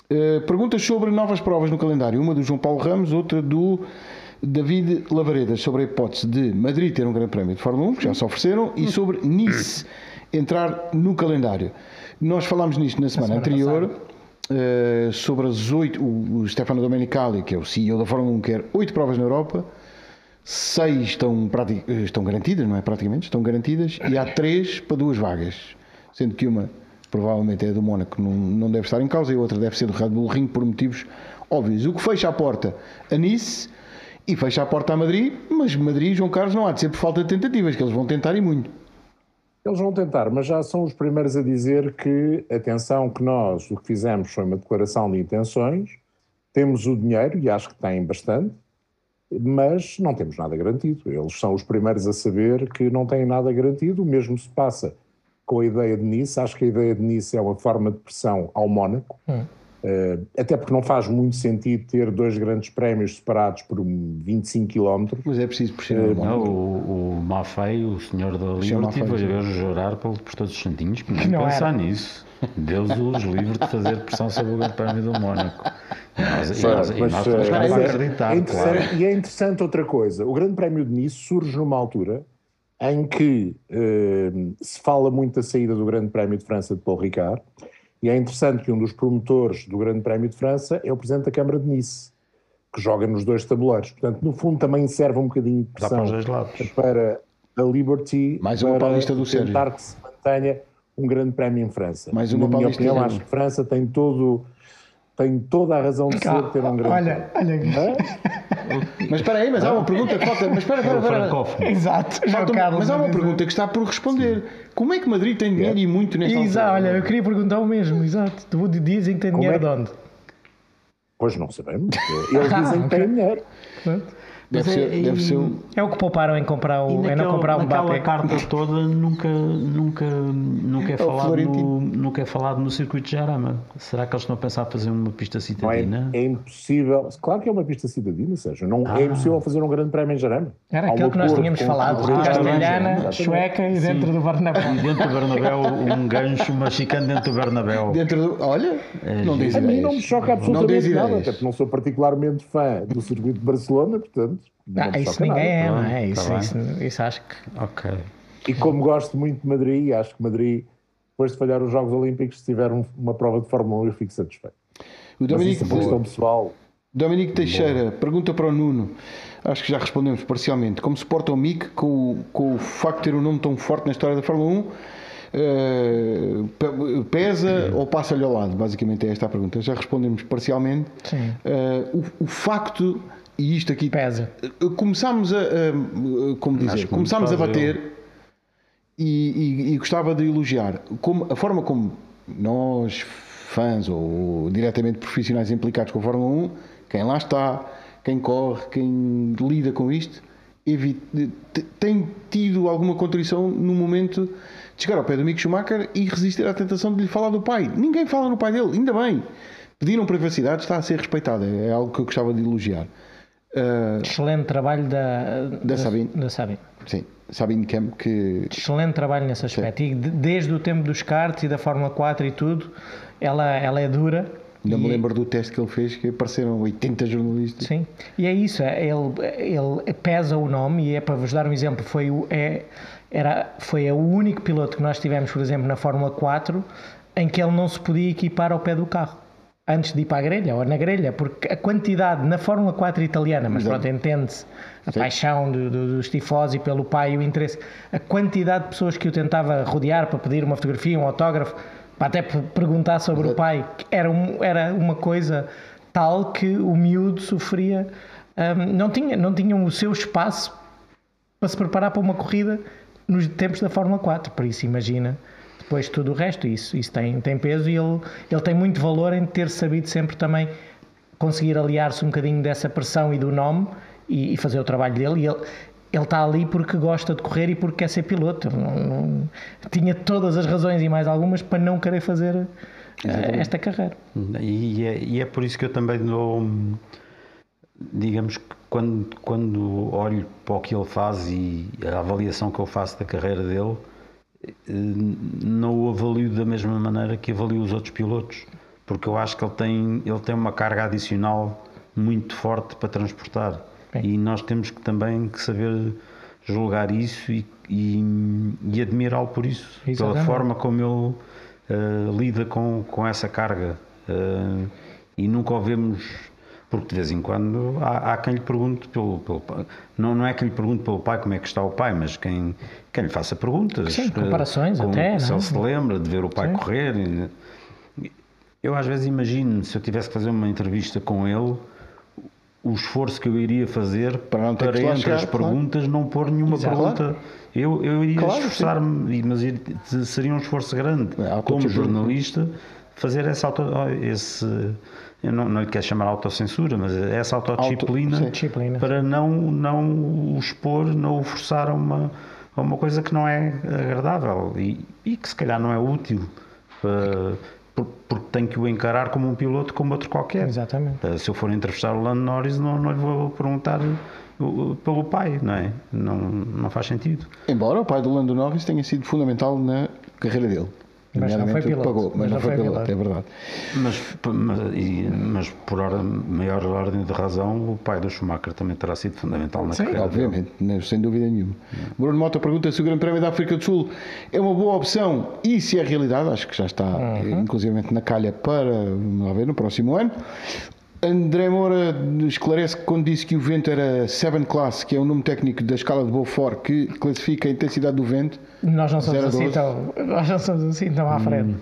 Eh, perguntas sobre novas provas no calendário. Uma do João Paulo Ramos, outra do David Lavaredas, sobre a hipótese de Madrid ter um grande prémio de Fórmula 1, que já se ofereceram, e sobre Nice entrar no calendário. Nós falámos nisto na semana, semana anterior, eh, sobre as oito. O, o Stefano Domenicali, que é o CEO da Fórmula 1, quer oito provas na Europa. Seis estão, eh, estão garantidas, não é? Praticamente, estão garantidas, e há três para duas vagas, sendo que uma provavelmente é do Mónaco, não, não deve estar em causa, e a outra deve ser do Red Bull Ring por motivos óbvios. O que fecha a porta a Nice e fecha a porta a Madrid, mas Madrid, João Carlos, não há de ser por falta de tentativas, que eles vão tentar e muito. Eles vão tentar, mas já são os primeiros a dizer que, atenção, que nós o que fizemos foi uma declaração de intenções, temos o dinheiro, e acho que têm bastante, mas não temos nada garantido. Eles são os primeiros a saber que não têm nada garantido. O mesmo se passa com a ideia de Nice. Acho que a ideia de Nice é uma forma de pressão ao Mónaco, Eh, até porque não faz muito sentido ter dois grandes prémios separados por um 25 km. Mas é preciso pressionar o Não, o, o Maffei, o senhor da Liberty, Maffei, veio jurar pelo- por todos os santinhos que [LAUGHS] nem não pensar era. nisso. Deus os livre de fazer pressão sobre o Grande Prémio do Mónaco. E nós, e nós, e Mas, nós eh, mas é- acreditar, é claro. E é interessante outra coisa: o Grande Prémio de Nice surge numa altura em que eh, se fala muito da saída do Grande Prémio de França de Paul Ricard, e é interessante que um dos promotores do Grande Prémio de França é o Presidente da Câmara de Nice, que joga nos dois tabuleiros. Portanto, no fundo, também serve um bocadinho de pressão para a Liberty Mais uma para do Sérgio. tentar que se mantenha um grande prémio em França. Mais uma Na minha opinião, acho que França tem todo tem toda a razão de ser ter um grande Olha, olha. [LAUGHS] Mas espera aí, mas há uma pergunta que falta. Mas espera, espera, O espera. francófono. Exato, uma- Carlos. mas há uma pergunta que está por responder. Como é que Madrid tem dinheiro e muito nesta Exato, altura? olha, eu queria perguntar o mesmo, exato. Tu dizem que tem Como dinheiro é de onde? Pois não sabemos. Eles [LAUGHS] dizem que têm dinheiro. Deve ser, deve ser um- É o que pouparam em comprar o. E é não naquela, comprar o naquela Mbappé. carta toda nunca, nunca, nunca é falado Florentino. no, nunca é falado no circuito de Jarama. Será que eles estão a pensar fazer uma pista citadina? É, é, impossível. Claro que é uma pista citadina, seja, não ah. é impossível fazer um grande prémio em Jarama. Era aquilo que nós tínhamos falado, castelhana, sueca e dentro Sim. do Bernabéu. E dentro do Bernabéu, um gancho mexicano dentro do Bernabéu. Dentro do, olha, é, não diz A mim não me choca absolutamente nada, até porque não sou particularmente fã do circuito de Barcelona, portanto. Ah, isso ninguém é, não é? Isso, tá isso, isso acho que. Ok. E como gosto muito de Madrid, acho que Madrid, depois de falhar os Jogos Olímpicos, se tiver uma prova de Fórmula 1, eu fico satisfeito. O Dominique, Mas isso é pessoal. Dominique Teixeira Boa. pergunta para o Nuno, acho que já respondemos parcialmente, como se porta o Mick com, com o facto de ter um nome tão forte na história da Fórmula 1? Uh, eh, pesa ou passa-lhe ao lado? Basicamente é esta a pergunta. Já respondemos parcialmente. Uh, o, o, facto, e isto aqui pesa. Começámos a, como dizer, começámos a bater e, e, e, gostava de elogiar como, a forma como nós, fãs ou diretamente profissionais implicados com a Fórmula 1, quem lá está, quem corre, quem lida com isto, tem tido alguma contrição no momento de chegar ao pé do Mick Schumacher e resistir à tentação de lhe falar do pai. Ninguém fala no pai dele, ainda bem. Pediram privacidade, está a ser respeitada. É algo que eu gostava de elogiar. Uh, Excelente trabalho da, da, da Sabine. Da Sabine. Sim. Sabine Kemp que... Excelente trabalho nesse aspecto. Sim. E desde o tempo dos karts e da Fórmula 4 e tudo, ela, ela é dura. Ainda e... me lembro do teste que ele fez, que apareceram 80 jornalistas. Sim, e é isso, é, ele, ele pesa o nome, e é para vos dar um exemplo, foi o, é, era, foi o único piloto que nós tivemos, por exemplo, na Fórmula 4, em que ele não se podia equipar ao pé do carro antes de ir para a grelha ou na grelha, porque a quantidade na Fórmula 4 italiana, mas Exato. pronto, entende-se a Sim. paixão do, do, dos tifosi pelo pai o interesse, a quantidade de pessoas que o tentava rodear para pedir uma fotografia, um autógrafo, para até perguntar sobre Exato. o pai, era, um, era uma coisa tal que o miúdo sofria, um, não, tinha, não tinha o seu espaço para se preparar para uma corrida nos tempos da Fórmula 4, por isso imagina depois tudo o resto, isso, isso tem, tem peso e ele, ele tem muito valor em ter sabido sempre também conseguir aliar-se um bocadinho dessa pressão e do nome e, e, fazer o trabalho dele. E ele, ele está ali porque gosta de correr e porque quer ser piloto. Não, não, tinha todas as razões e mais algumas para não querer fazer uh, esta carreira. E é, e é por isso que eu também dou, digamos que quando, quando olho para o que ele faz e a avaliação que eu faço da carreira dele não o avalio da mesma maneira que avalio os outros pilotos, porque eu acho que ele tem, ele tem uma carga adicional muito forte para transportar. E nós temos que também que saber julgar isso e, e, e admirá-lo por isso, Exatamente. pela forma como ele uh, lida com, com essa carga. Uh, e nunca o vemos porque de vez em quando há, há quem lhe pergunte pelo, pelo pai. Não, não é que lhe pergunte pelo pai como é que está o pai, mas quem, quem lhe faça perguntas. Sim, comparações com, até. Se ele se lembra de ver o pai Sim. correr. Eu às vezes imagino, se eu tivesse que fazer uma entrevista com ele, o esforço que eu iria fazer para, não para entre chegar, as perguntas claro. não pôr nenhuma Exato. pergunta. Eu, eu iria claro, esforçar-me, mas seria um esforço grande, é, como jornalista, fazer essa auto, esse eu não, não lhe quero chamar autocensura, mas essa autodisciplina Auto, para não, não o expor, não o forçar a uma, a uma coisa que não é agradável e, e que se calhar não é útil. Uh, porque tenho que o encarar como um piloto como outro qualquer. Exatamente. Uh, se eu for entrevistar o Lando Norris, não, não lhe vou perguntar pelo pai, não é? Não, não faz sentido. Embora o pai do Lando Norris tenha sido fundamental na carreira dele. Mas não foi piloto. Pagou, mas, mas não, foi piloto, piloto, é verdade. Mas, mas, e, mas por hora, maior ordem de razão, o pai do Schumacher também terá sido fundamental na Sim, carreira. obviamente, dele. sem dúvida nenhuma. Bruno Mota pergunta se o Grande Prémio da África do Sul é uma boa opção e se é realidade, acho que já está uhum. inclusive na calha para, vamos ver, no próximo ano. André Moura esclarece que quando disse que o vento era 7 Class, que é o nome técnico da escala de Beaufort, que classifica a intensidade do vento. Nós não somos, assim tão, nós não somos assim tão à frente.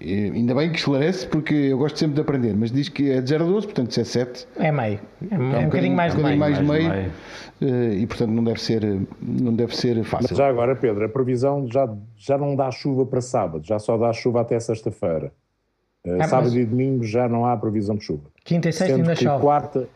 Hum, ainda bem que esclarece, porque eu gosto sempre de aprender, mas diz que é de 0 a 12, portanto se é 7. É meio. É, é um, um bocadinho mais de meio. Mais de meio, meio. Eh, e portanto não deve ser, não deve ser fácil. Mas já agora, Pedro, a previsão já, já não dá chuva para sábado, já só dá chuva até sexta-feira. Uh, sábado e domingo já não há previsão de chuva. Quinta e sexta ainda chove. Quarta,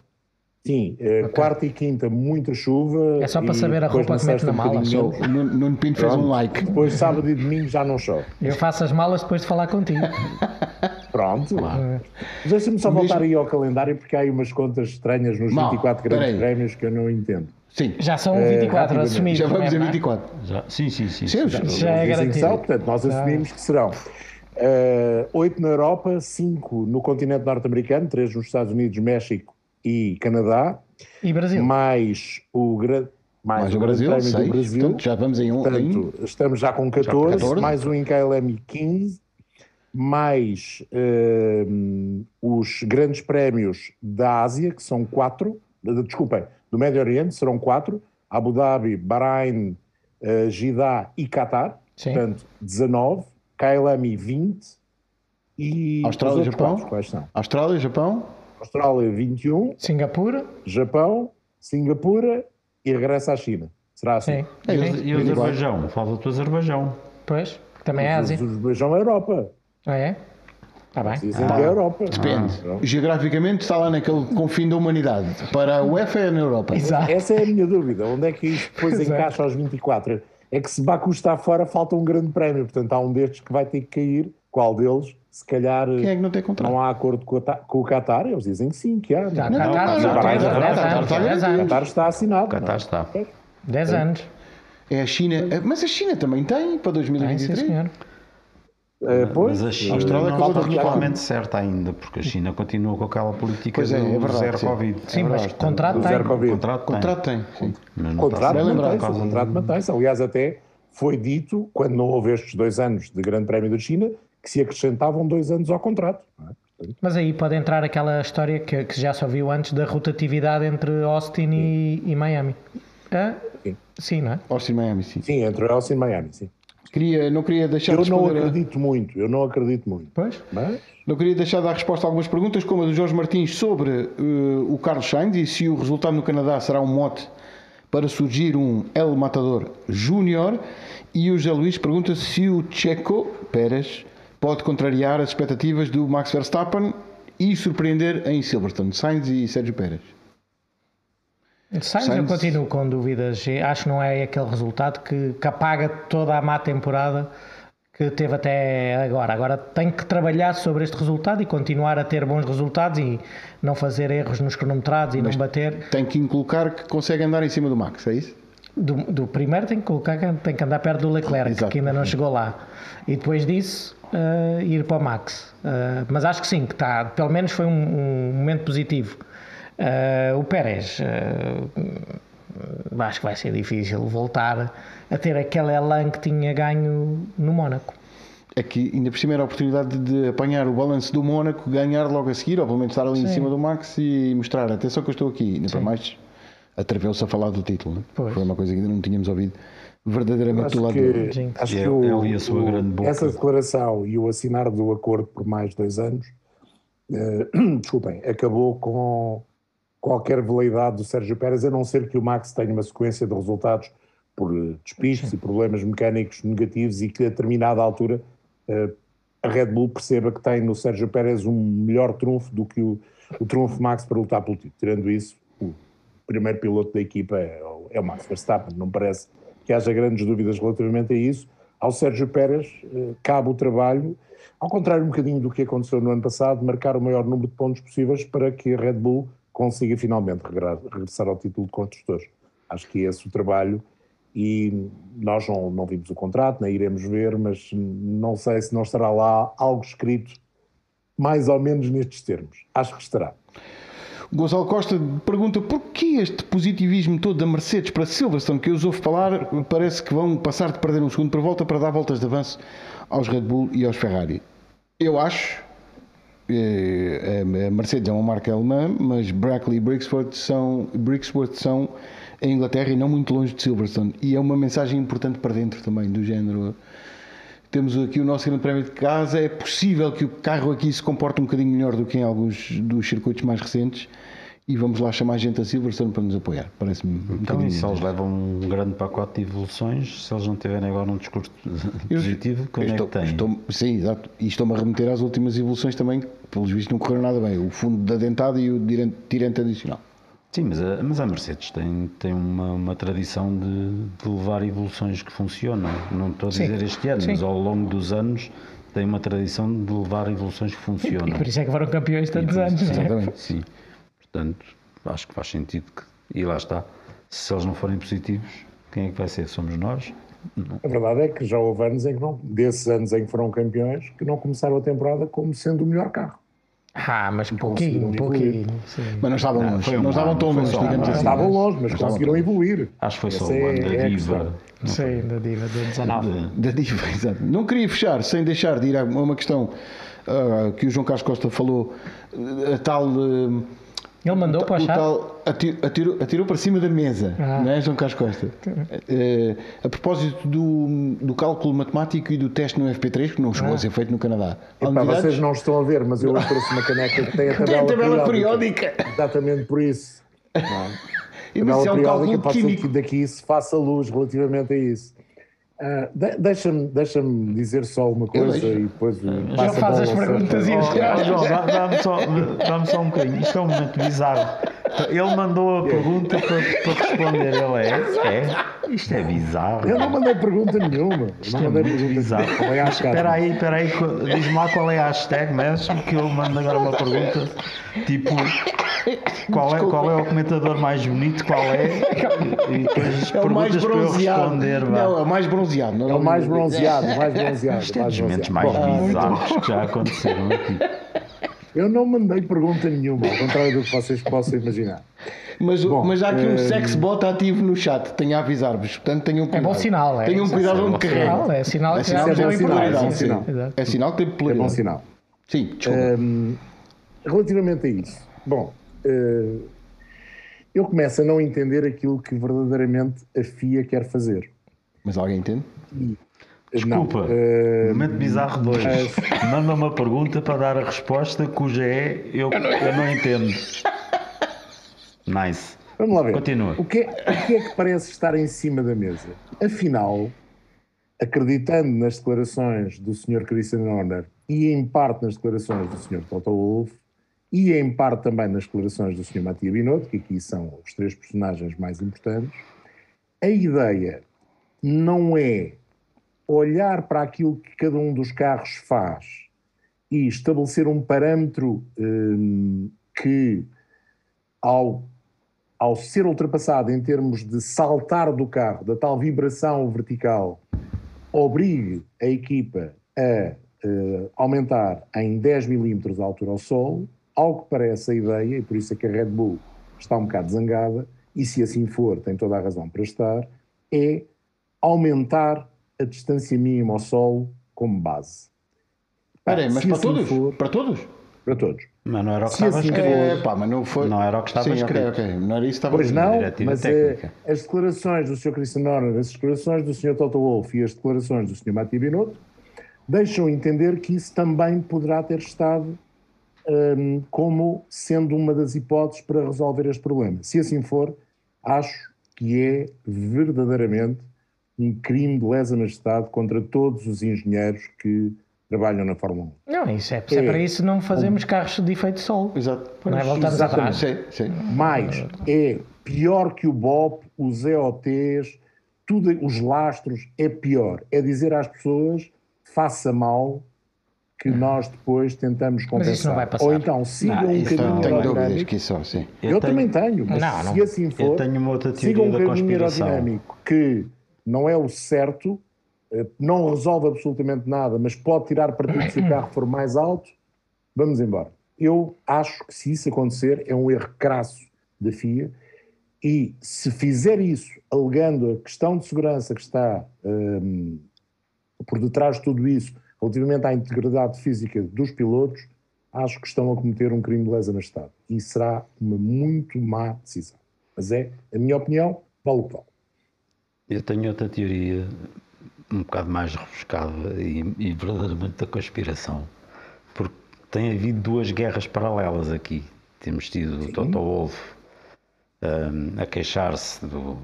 Sim, eh, quarta e quinta muita chuva. É só para saber a roupa que mete na um mala, Nuno Nuno Pinto fez um like. Depois sábado e domingo já não chove. Eu faço as malas depois de falar contigo. [LAUGHS] Pronto. Mas Deixa-me só voltar aí ao calendário porque há aí umas contas estranhas nos Mal, 24 grandes peraí. prémios que eu não entendo. Sim, Já são É, 24 rapidamente. assumidos. já vamos é, a não é? 24. Já- sim, sim, sim. Sim, sim. já- Já é dizem que garantido. são, portanto, nós assumimos que serão eh, oito na Europa, cinco no continente norte-americano, três nos Estados Unidos, México e Canadá, E Brasil? mais o, gra... mais Mais o o Grande Brasil, Prémio do 6. Brasil. Portanto, já vamos em um. em- Portanto, estamos já com 14, 14. mais um em KLM 15, mais eh, os grandes prémios da Ásia, que são quatro, de- desculpem, do Médio Oriente serão quatro, Abu Dhabi, Bahrein, eh, Jeddah e Qatar, Sim. portanto 19, KLM 20 e Austrália e Japão? quatro, quais são? Austrália, Japão. Austrália 21, Singapura? Japão, Singapura e regressa à China. Será assim? Sim. E, o- Sim. e o Azerbaijão? Falta-te o Azerbaijão. Pois, que também é Ásia. Os Azerbaijão é Europa. Ah, é? Está bem. Dizem que é Europa. Depende. pronto. Geograficamente está lá naquele confim da humanidade. Para a UEFA é na Europa. Exato. Essa é a minha dúvida. Onde é que isto depois encaixa aos 24? É que se Baku está fora, falta um grande prémio. Portanto, há um destes que vai ter que cair. Qual deles? Se calhar Quem é que não tem contrato? não há acordo com, o Ta- com o Qatar. Eles dizem que sim, que há. Não, Qatar, não, já Qatar está- 10 Qatar anos. está 10 garantido. anos. Qatar está assinado. Qatar é? está. 10 anos. É a China. Mas a China também tem para Tem, sim, 2023. senhor. Eh, pois, Mas a China Austrália não acabou está totalmente certa ainda, porque a China continua com aquela política Pois é, do é verdade, zero sim. Covid. Sim, mas verdade. contrato tem. zero Covid. Contrato tem. Contrato tem. Sim. Mas não contrato mantém-se, o contrato mantém-se. Aliás, até foi dito, quando não houve estes dois anos de Grande Prémio da China, que se acrescentavam dois anos ao contrato. não é? Mas aí pode entrar aquela história que, que já só viu antes da rotatividade entre Austin e, e Miami. Ah, Sim. sim, não é? Austin, Miami, sim. Sim, entre Elsa e Miami, sim. Queria, não queria deixar Eu de não responder a- acredito muito, eu não acredito muito. Pois. Mas Não queria deixar de dar resposta a algumas perguntas, como a do Jorge Martins sobre eh, o Carlos Sainz e se o resultado no Canadá será um mote para surgir um El Matador Júnior. E o José Luís pergunta se o Checo Pérez pode contrariar as expectativas do Max Verstappen e surpreender em Silverstone. Sainz e Sérgio Pérez. Sainz, eu Sainz- continuo com dúvidas. Acho que não é aquele resultado que, que apaga toda a má temporada que teve até agora. Agora tem que trabalhar sobre este resultado e continuar a ter bons resultados e não fazer erros nos cronometrados e não bater. Tem que inculcar que consegue andar em cima do Max, é isso? Do, do primeiro tem que colocar que tem que andar perto do Leclerc, Exato. que ainda não chegou lá. E depois disso eh, ir para o Max. Eh, mas acho que sim, que está, pelo menos foi um, um momento positivo. Eh, o Pérez, eh, acho que vai ser difícil voltar a ter aquele elan que tinha ganho no Mónaco. É que ainda por cima era a oportunidade de apanhar o balanço do Mónaco, ganhar logo a seguir, ou pelo menos estar ali em Sim. cima do Max e mostrar, atenção que eu estou aqui, ainda para mais atreveu-se a falar do título. né? Foi uma coisa que ainda não tínhamos ouvido verdadeiramente do acho lado que. Sim. acho É- que o- é ali a sua o- grande boca. essa declaração e o assinar do acordo por mais dois anos, eh, [CLEARS THROAT] desculpem, acabou com qualquer veleidade do Sérgio Pérez, a não ser que o Max tenha uma sequência de resultados por eh, despistes e problemas mecânicos negativos e que a determinada altura eh, a Red Bull perceba que tem no Sérgio Pérez um melhor trunfo do que o, o trunfo Max para lutar pelo título. Tirando isso, o primeiro piloto da equipa é, é o Max Verstappen. Não parece que haja grandes dúvidas relativamente a isso. Ao Sérgio Pérez eh, cabe o trabalho, ao contrário um bocadinho do que aconteceu no ano passado, marcar o maior número de pontos possíveis para que a Red Bull consiga finalmente regressar ao título de construtores. Acho que é esse o trabalho e nós não, não vimos o contrato, nem iremos ver, mas não sei se não estará lá algo escrito mais ou menos nestes termos. Acho que estará. Gonçalo Costa pergunta porquê este positivismo todo da Mercedes para Silverstone que eu os ouvo falar, parece que vão passar de perder um segundo por volta para dar voltas de avanço aos Red Bull e aos Ferrari. Eu acho, a Mercedes é uma marca alemã, mas Brackley e Brixworth são, Brixworth são em Inglaterra e não muito longe de Silverstone. E é uma mensagem importante para dentro também, do género. Temos aqui o nosso grande prémio de casa. É possível que o carro aqui se comporte um bocadinho melhor do que em alguns dos circuitos mais recentes. E vamos lá chamar gente a Silverstone para nos apoiar. Parece-me um Então, e se eles levam um grande pacote de evoluções, se eles não tiverem agora um discurso [LAUGHS] positivo, como estou, é que têm? estou- sim, exato. E estou-me a remeter às últimas evoluções também, que pelos vistos não correram nada bem. O fundo da dentada e o tirante adicional. Sim, mas a, mas a Mercedes tem, tem uma, uma tradição de, de levar evoluções que funcionam. Não estou a Sim, dizer este ano, sim. mas ao longo dos anos tem uma tradição de levar evoluções que funcionam. E por isso é que foram campeões tantos E anos, é? Exatamente. Sim. Portanto, acho que faz sentido que. E lá está. Se eles não forem positivos, quem é que vai ser? Somos nós? Não. A verdade é que já houve anos em que não, desses anos em que foram campeões, que não começaram a temporada como sendo o melhor carro. Ah, mas pouquinho, conseguiram pouquinho. sim. Mas não estavam longe. um não estavam tão longe, um digamos assim. Estavam longe, mas conseguiram evoluir. Acho que foi só o é- ano da Diva. Sim, da Diva de 19. Da diva, [LAUGHS] exato. Não queria fechar sem deixar de ir a uma questão ah, que o João Carlos Costa falou, a tal. ah, Ele mandou para o o chat. tal ati- atirou, atirou para cima da mesa, Ah. não é, João Carlos Costa? Eh, a propósito do, do cálculo matemático e do teste no FP3, que não chegou Ah. a ser feito no Canadá. Epá, novidades? vocês não estão a ver, mas eu [LAUGHS] trouxe uma caneca que tem a Tem tabela, a tabela periódica. periódica. Exatamente por isso. Não? [LAUGHS] E tabela isso é um periódica cálculo pode ser químico. que daqui se faça luz relativamente a isso. Ah, de- Deixa-me deixa dizer só uma coisa e depois Já passa a faz as perguntas e as Oh, oh, João, dá- dá-me só, dá só um bocadinho. Isto é um momento bizarro. Ele mandou a pergunta para, para responder. Ele é, é. Isto é bizarro. Eu não mandei pergunta nenhuma. Isto não é mandei muito pergunta bizarro. à Mas. Espera aí, espera aí. Diz-me lá qual é a hashtag mesmo, que eu mando agora uma pergunta. Tipo, qual é, qual é o comentador mais bonito? Qual é? [LAUGHS] E depois É o mais bronzeado. Não, é o mais bronzeado. [LAUGHS] É o mais bronzeado, o mais bronzeado. Isto é dos momentos bronzeado. mais Bom, bizarros que já aconteceram aqui. [LAUGHS] Eu não mandei pergunta nenhuma, ao contrário do que vocês possam imaginar. Mas, Bom, mas há aqui um eh, sexbot ativo no chat, tenho a avisar-vos. Portanto, tenham cuidado. É bom sinal, é. Tenham cuidado É bom onde sinal, carregam. É sinal É que sinal é sinal, é bom sinal. É sinal que tem É bom sinal. Sim, desculpa. Hum, relativamente a isso, bom, eu começo a não entender aquilo que verdadeiramente a FIA quer fazer. Mas alguém entende? Desculpa. Não, eh, Momento bizarro 2. Manda uma pergunta para dar a resposta cuja é eu, eu não entendo. Nice. Vamos lá ver. Continua. O que, é, o que é que parece estar em cima da mesa? Afinal, acreditando nas declarações do Sr. Christian Horner e em parte nas declarações do Sr. Toto Wolff e em parte também nas declarações do Sr. Matia Binotto, que aqui são os três personagens mais importantes, a ideia não é olhar para aquilo que cada um dos carros faz e estabelecer um parâmetro hum, que, ao ao ser ultrapassado em termos de saltar do carro, da tal vibração vertical, obrigue a equipa a eh, aumentar em 10 milímetros a altura ao solo, ao que parece a ideia, e por isso é que a Red Bull está um bocado zangada, e se assim for, tem toda a razão para estar, é aumentar a distância mínima ao solo como base. Espera aí, mas Se para assim todos? for- Para todos? para todos. Mas não era o que Se estava assim escrito. É, pá, mas não foi. Não era o que estava Sim, escrito. ok. Não era isso que estava Pois não, mas técnica. eh, as declarações do Sr. Christian Horner, as declarações do Sr. Toto Wolff e as declarações do Sr. Mati Binotto deixam entender que isso também poderá ter estado hum, como sendo uma das hipóteses para resolver este problema. Se assim for, acho que é verdadeiramente um crime de lesa majestade contra todos os engenheiros que trabalham na Fórmula 1. Não, isso é, é É. para isso não fazemos carros de efeito sol. Exato. Não é? Voltamos atrás. Sim, sim. Mais, é pior que o BOP, os EOTs, tudo, os lastros, é pior. É dizer às pessoas, faça mal, que nós depois tentamos compensar. isso não vai passar. Ou então sigam Não, um caminho Tenho aerodinâmico. que isso só, sim. Eu, também tenho, mas Não, não. se assim for, Eu tenho sigam um caminho aerodinâmico que não é o certo, eh, não resolve absolutamente nada, mas pode tirar partido se o carro for mais alto, vamos embora. Eu acho que se isso acontecer é um erro crasso da FIA e se fizer isso alegando a questão de segurança que está hum, por detrás de tudo isso, relativamente à integridade física dos pilotos, acho que estão a cometer um crime de lesa majestade. E será uma muito má decisão. Mas é a minha opinião, vale o que vale. Eu tenho outra teoria um bocado mais rebuscada e, e verdadeiramente da conspiração. Porque tem havido duas guerras paralelas aqui. Temos tido o Toto Wolff hum, a queixar-se do-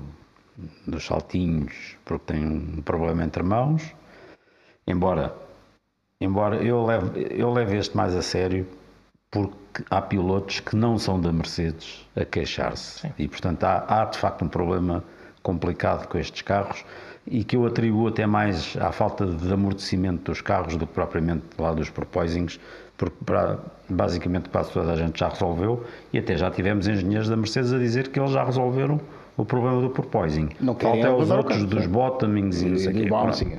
dos saltinhos porque tem um problema entre mãos. Embora, embora eu, leve, eu leve este mais a sério porque há pilotos que não são da Mercedes a queixar-se. E, portanto, há, há de facto um problema complicado com estes carros e que eu atribuo até mais à falta de amortecimento dos carros do que propriamente lá dos proposings, porque para, basicamente quase toda a gente já resolveu e até já tivemos engenheiros da Mercedes a dizer que eles já resolveram o problema do porpoising. Não querem Falta os levar o outros carro, dos sim. bottomings e não sei o E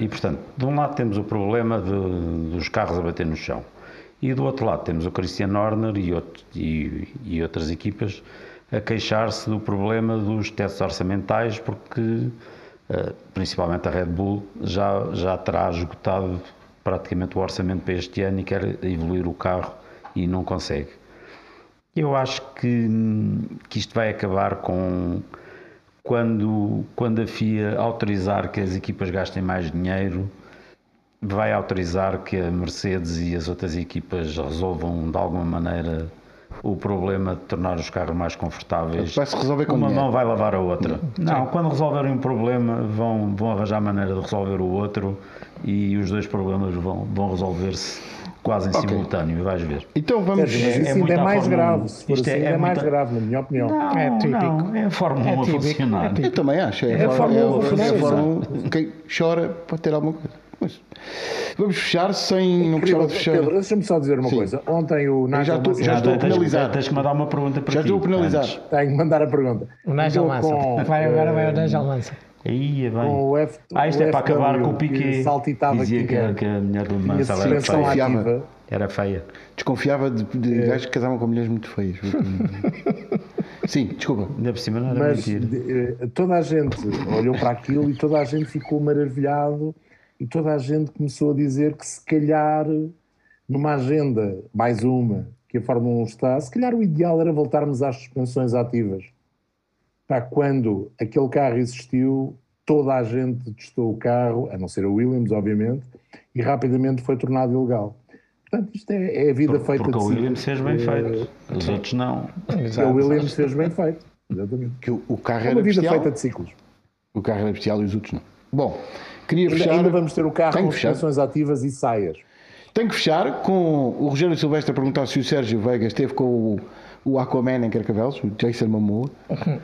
e portanto, de um lado temos o problema de- dos carros a bater no chão e do outro lado temos o Christian Horner e, outro- e- e outras equipas a queixar-se do problema dos testes orçamentais porque ah, principalmente a Red Bull já, já terá esgotado praticamente o orçamento para este ano e quer evoluir o carro e não consegue. Eu acho que, que isto vai acabar com quando, quando a FIA autorizar que as equipas gastem mais dinheiro, vai autorizar que a Mercedes e as outras equipas resolvam de alguma maneira o problema de tornar os carros mais confortáveis. Vai-se resolver com Uma dinheiro. mão vai lavar a outra. Não, quando resolverem um problema, vão, vão arranjar maneira de resolver o outro e os dois problemas vão, vão resolver-se quase em Ok. simultâneo, vais ver. Então vamos. Mas é muito é à mais Fórmula grave. Isto é- assim, é ainda é mais grave, na minha opinião. É típico. Não, é a Fórmula É 1 a funcionar. É. Eu também acho. É, É a Fórmula é, Fernando, é a. Fórmula 1. Quem chora pode ter alguma coisa. Mas vamos fechar sem. Não Incrível. precisava de fechar. Pedro, deixa-me só dizer uma Sim. coisa. Ontem o Nigel já já estou a tens, penalizar. Tens que mandar uma pergunta para Já ti. estou a penalizar. antes. Tenho que mandar a pergunta. O Nigel Mansell. com, Vai, agora vai o eh, Nigel Mansell. Aí, é bem. Com o F, Ah, isto o é para acabar com o que Piquet. saltitava Dizia que que, tinha- que a mulher do Mansell era feia. Era feia. Desconfiava de, de gajos que casavam com mulheres muito feias. Sim, desculpa. Ainda por cima não era Mas mentira. de- eh, toda a gente olhou para aquilo e toda a gente ficou maravilhado e toda a gente começou a dizer que se calhar numa agenda, mais uma, que a Fórmula 1 está, se calhar o ideal era voltarmos às suspensões ativas. Pá, quando aquele carro existiu, toda a gente testou o carro, a não ser a Williams, obviamente, e rapidamente foi tornado ilegal. Portanto, isto é, é a vida feita Porque de o si. Williams fez bem feito. Os outros não. A Williams fez bem feito. Exatamente. Que o, o carro É era uma vida bestial. feita de ciclos. O carro era bestial e os outros não. Bom, queria Ainda, fechar. ainda vamos ter o carro Tenho com suspensões ativas e saias. Tenho que fechar com o Rogério Silvestre a perguntar se o Sérgio Veiga esteve com o, o Aquaman em Carcavelos, o Jason Momoa. [LAUGHS]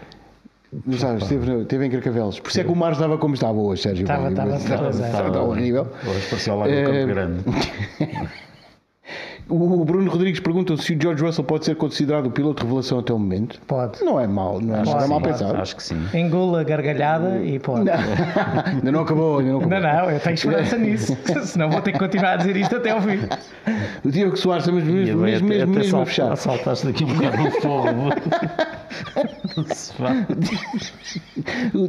Não sabes, esteve, esteve em Carcavelos. Por isso é que o mar estava como estava hoje, Sérgio Estava, Veiga. estava, estava, estava, estava. estava no Eh, Campo Grande. [LAUGHS] O Bruno Rodrigues pergunta se o George Russell pode ser considerado o piloto de revelação até o momento. Pode. Não é mal, não é Acho que mal pensado. Acho que sim. Engula a gargalhada e pode. [LAUGHS] ainda não acabou, ainda não acabou. Não, não, eu tenho esperança [LAUGHS] nisso. Senão vou ter que continuar a dizer isto até ao fim. O Diogo Soares está mesmo, mesmo, E, mesmo, até- mesmo, até mesmo a fechar. Saltaste daqui um bocado no forro. [LAUGHS] Não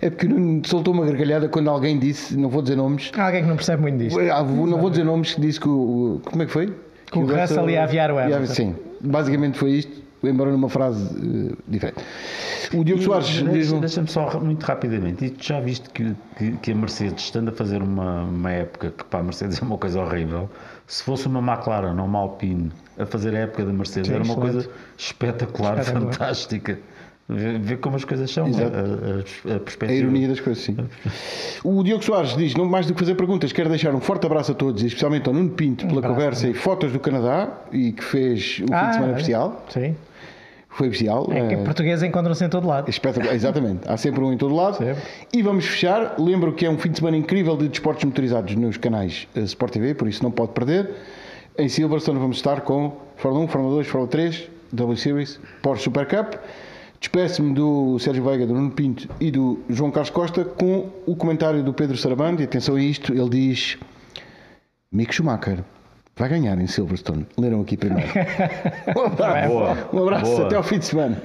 É porque soltou uma gargalhada quando alguém disse, não vou dizer nomes, Há alguém que não percebe muito disto. Não vou dizer nomes, que disse que o- Como é que foi? Que o Russell ia aviar o Hamilton. Sim, basicamente foi isto, embora numa frase eh, diferente. O Diogo Soares diz Deixa- Deixa-me só muito rapidamente. E tu já viste que, que, que a Mercedes, estando a fazer uma, uma época que para a Mercedes é uma coisa horrível, se fosse uma McLaren ou uma Alpine a fazer a época da Mercedes, Sim, era uma excelente. coisa espetacular, Espetacular. fantástica. Vê, vê como as coisas são, Exato. a, a- a a perspectiva. ironia das coisas, sim. O Diogo Soares diz: não mais do que fazer perguntas, quero deixar um forte abraço a todos, e especialmente ao Nuno Pinto pela abraço conversa e fotos do Canadá e que fez um fim Ah, de semana olha. bestial. Sim. Foi bestial. É que eh, portugueses encontram-se em todo lado. Espetacular, exatamente. Há sempre um em todo lado. Sempre. E vamos fechar. Lembro que é um fim de semana incrível de desportos motorizados nos canais eh, Sport TV, por isso não pode perder. Em Silverstone vamos estar com Fórmula 1, Fórmula 2, Fórmula 3, W Series, Porsche Super Cup. Despeço-me do Sérgio Veiga, do Nuno Pinto e do João Carlos Costa com o comentário do Pedro Sarabande. E atenção a isto, ele diz: Mick Schumacher vai ganhar em Silverstone. Leram aqui primeiro. [LAUGHS] Um abraço, um abraço até ao fim de semana.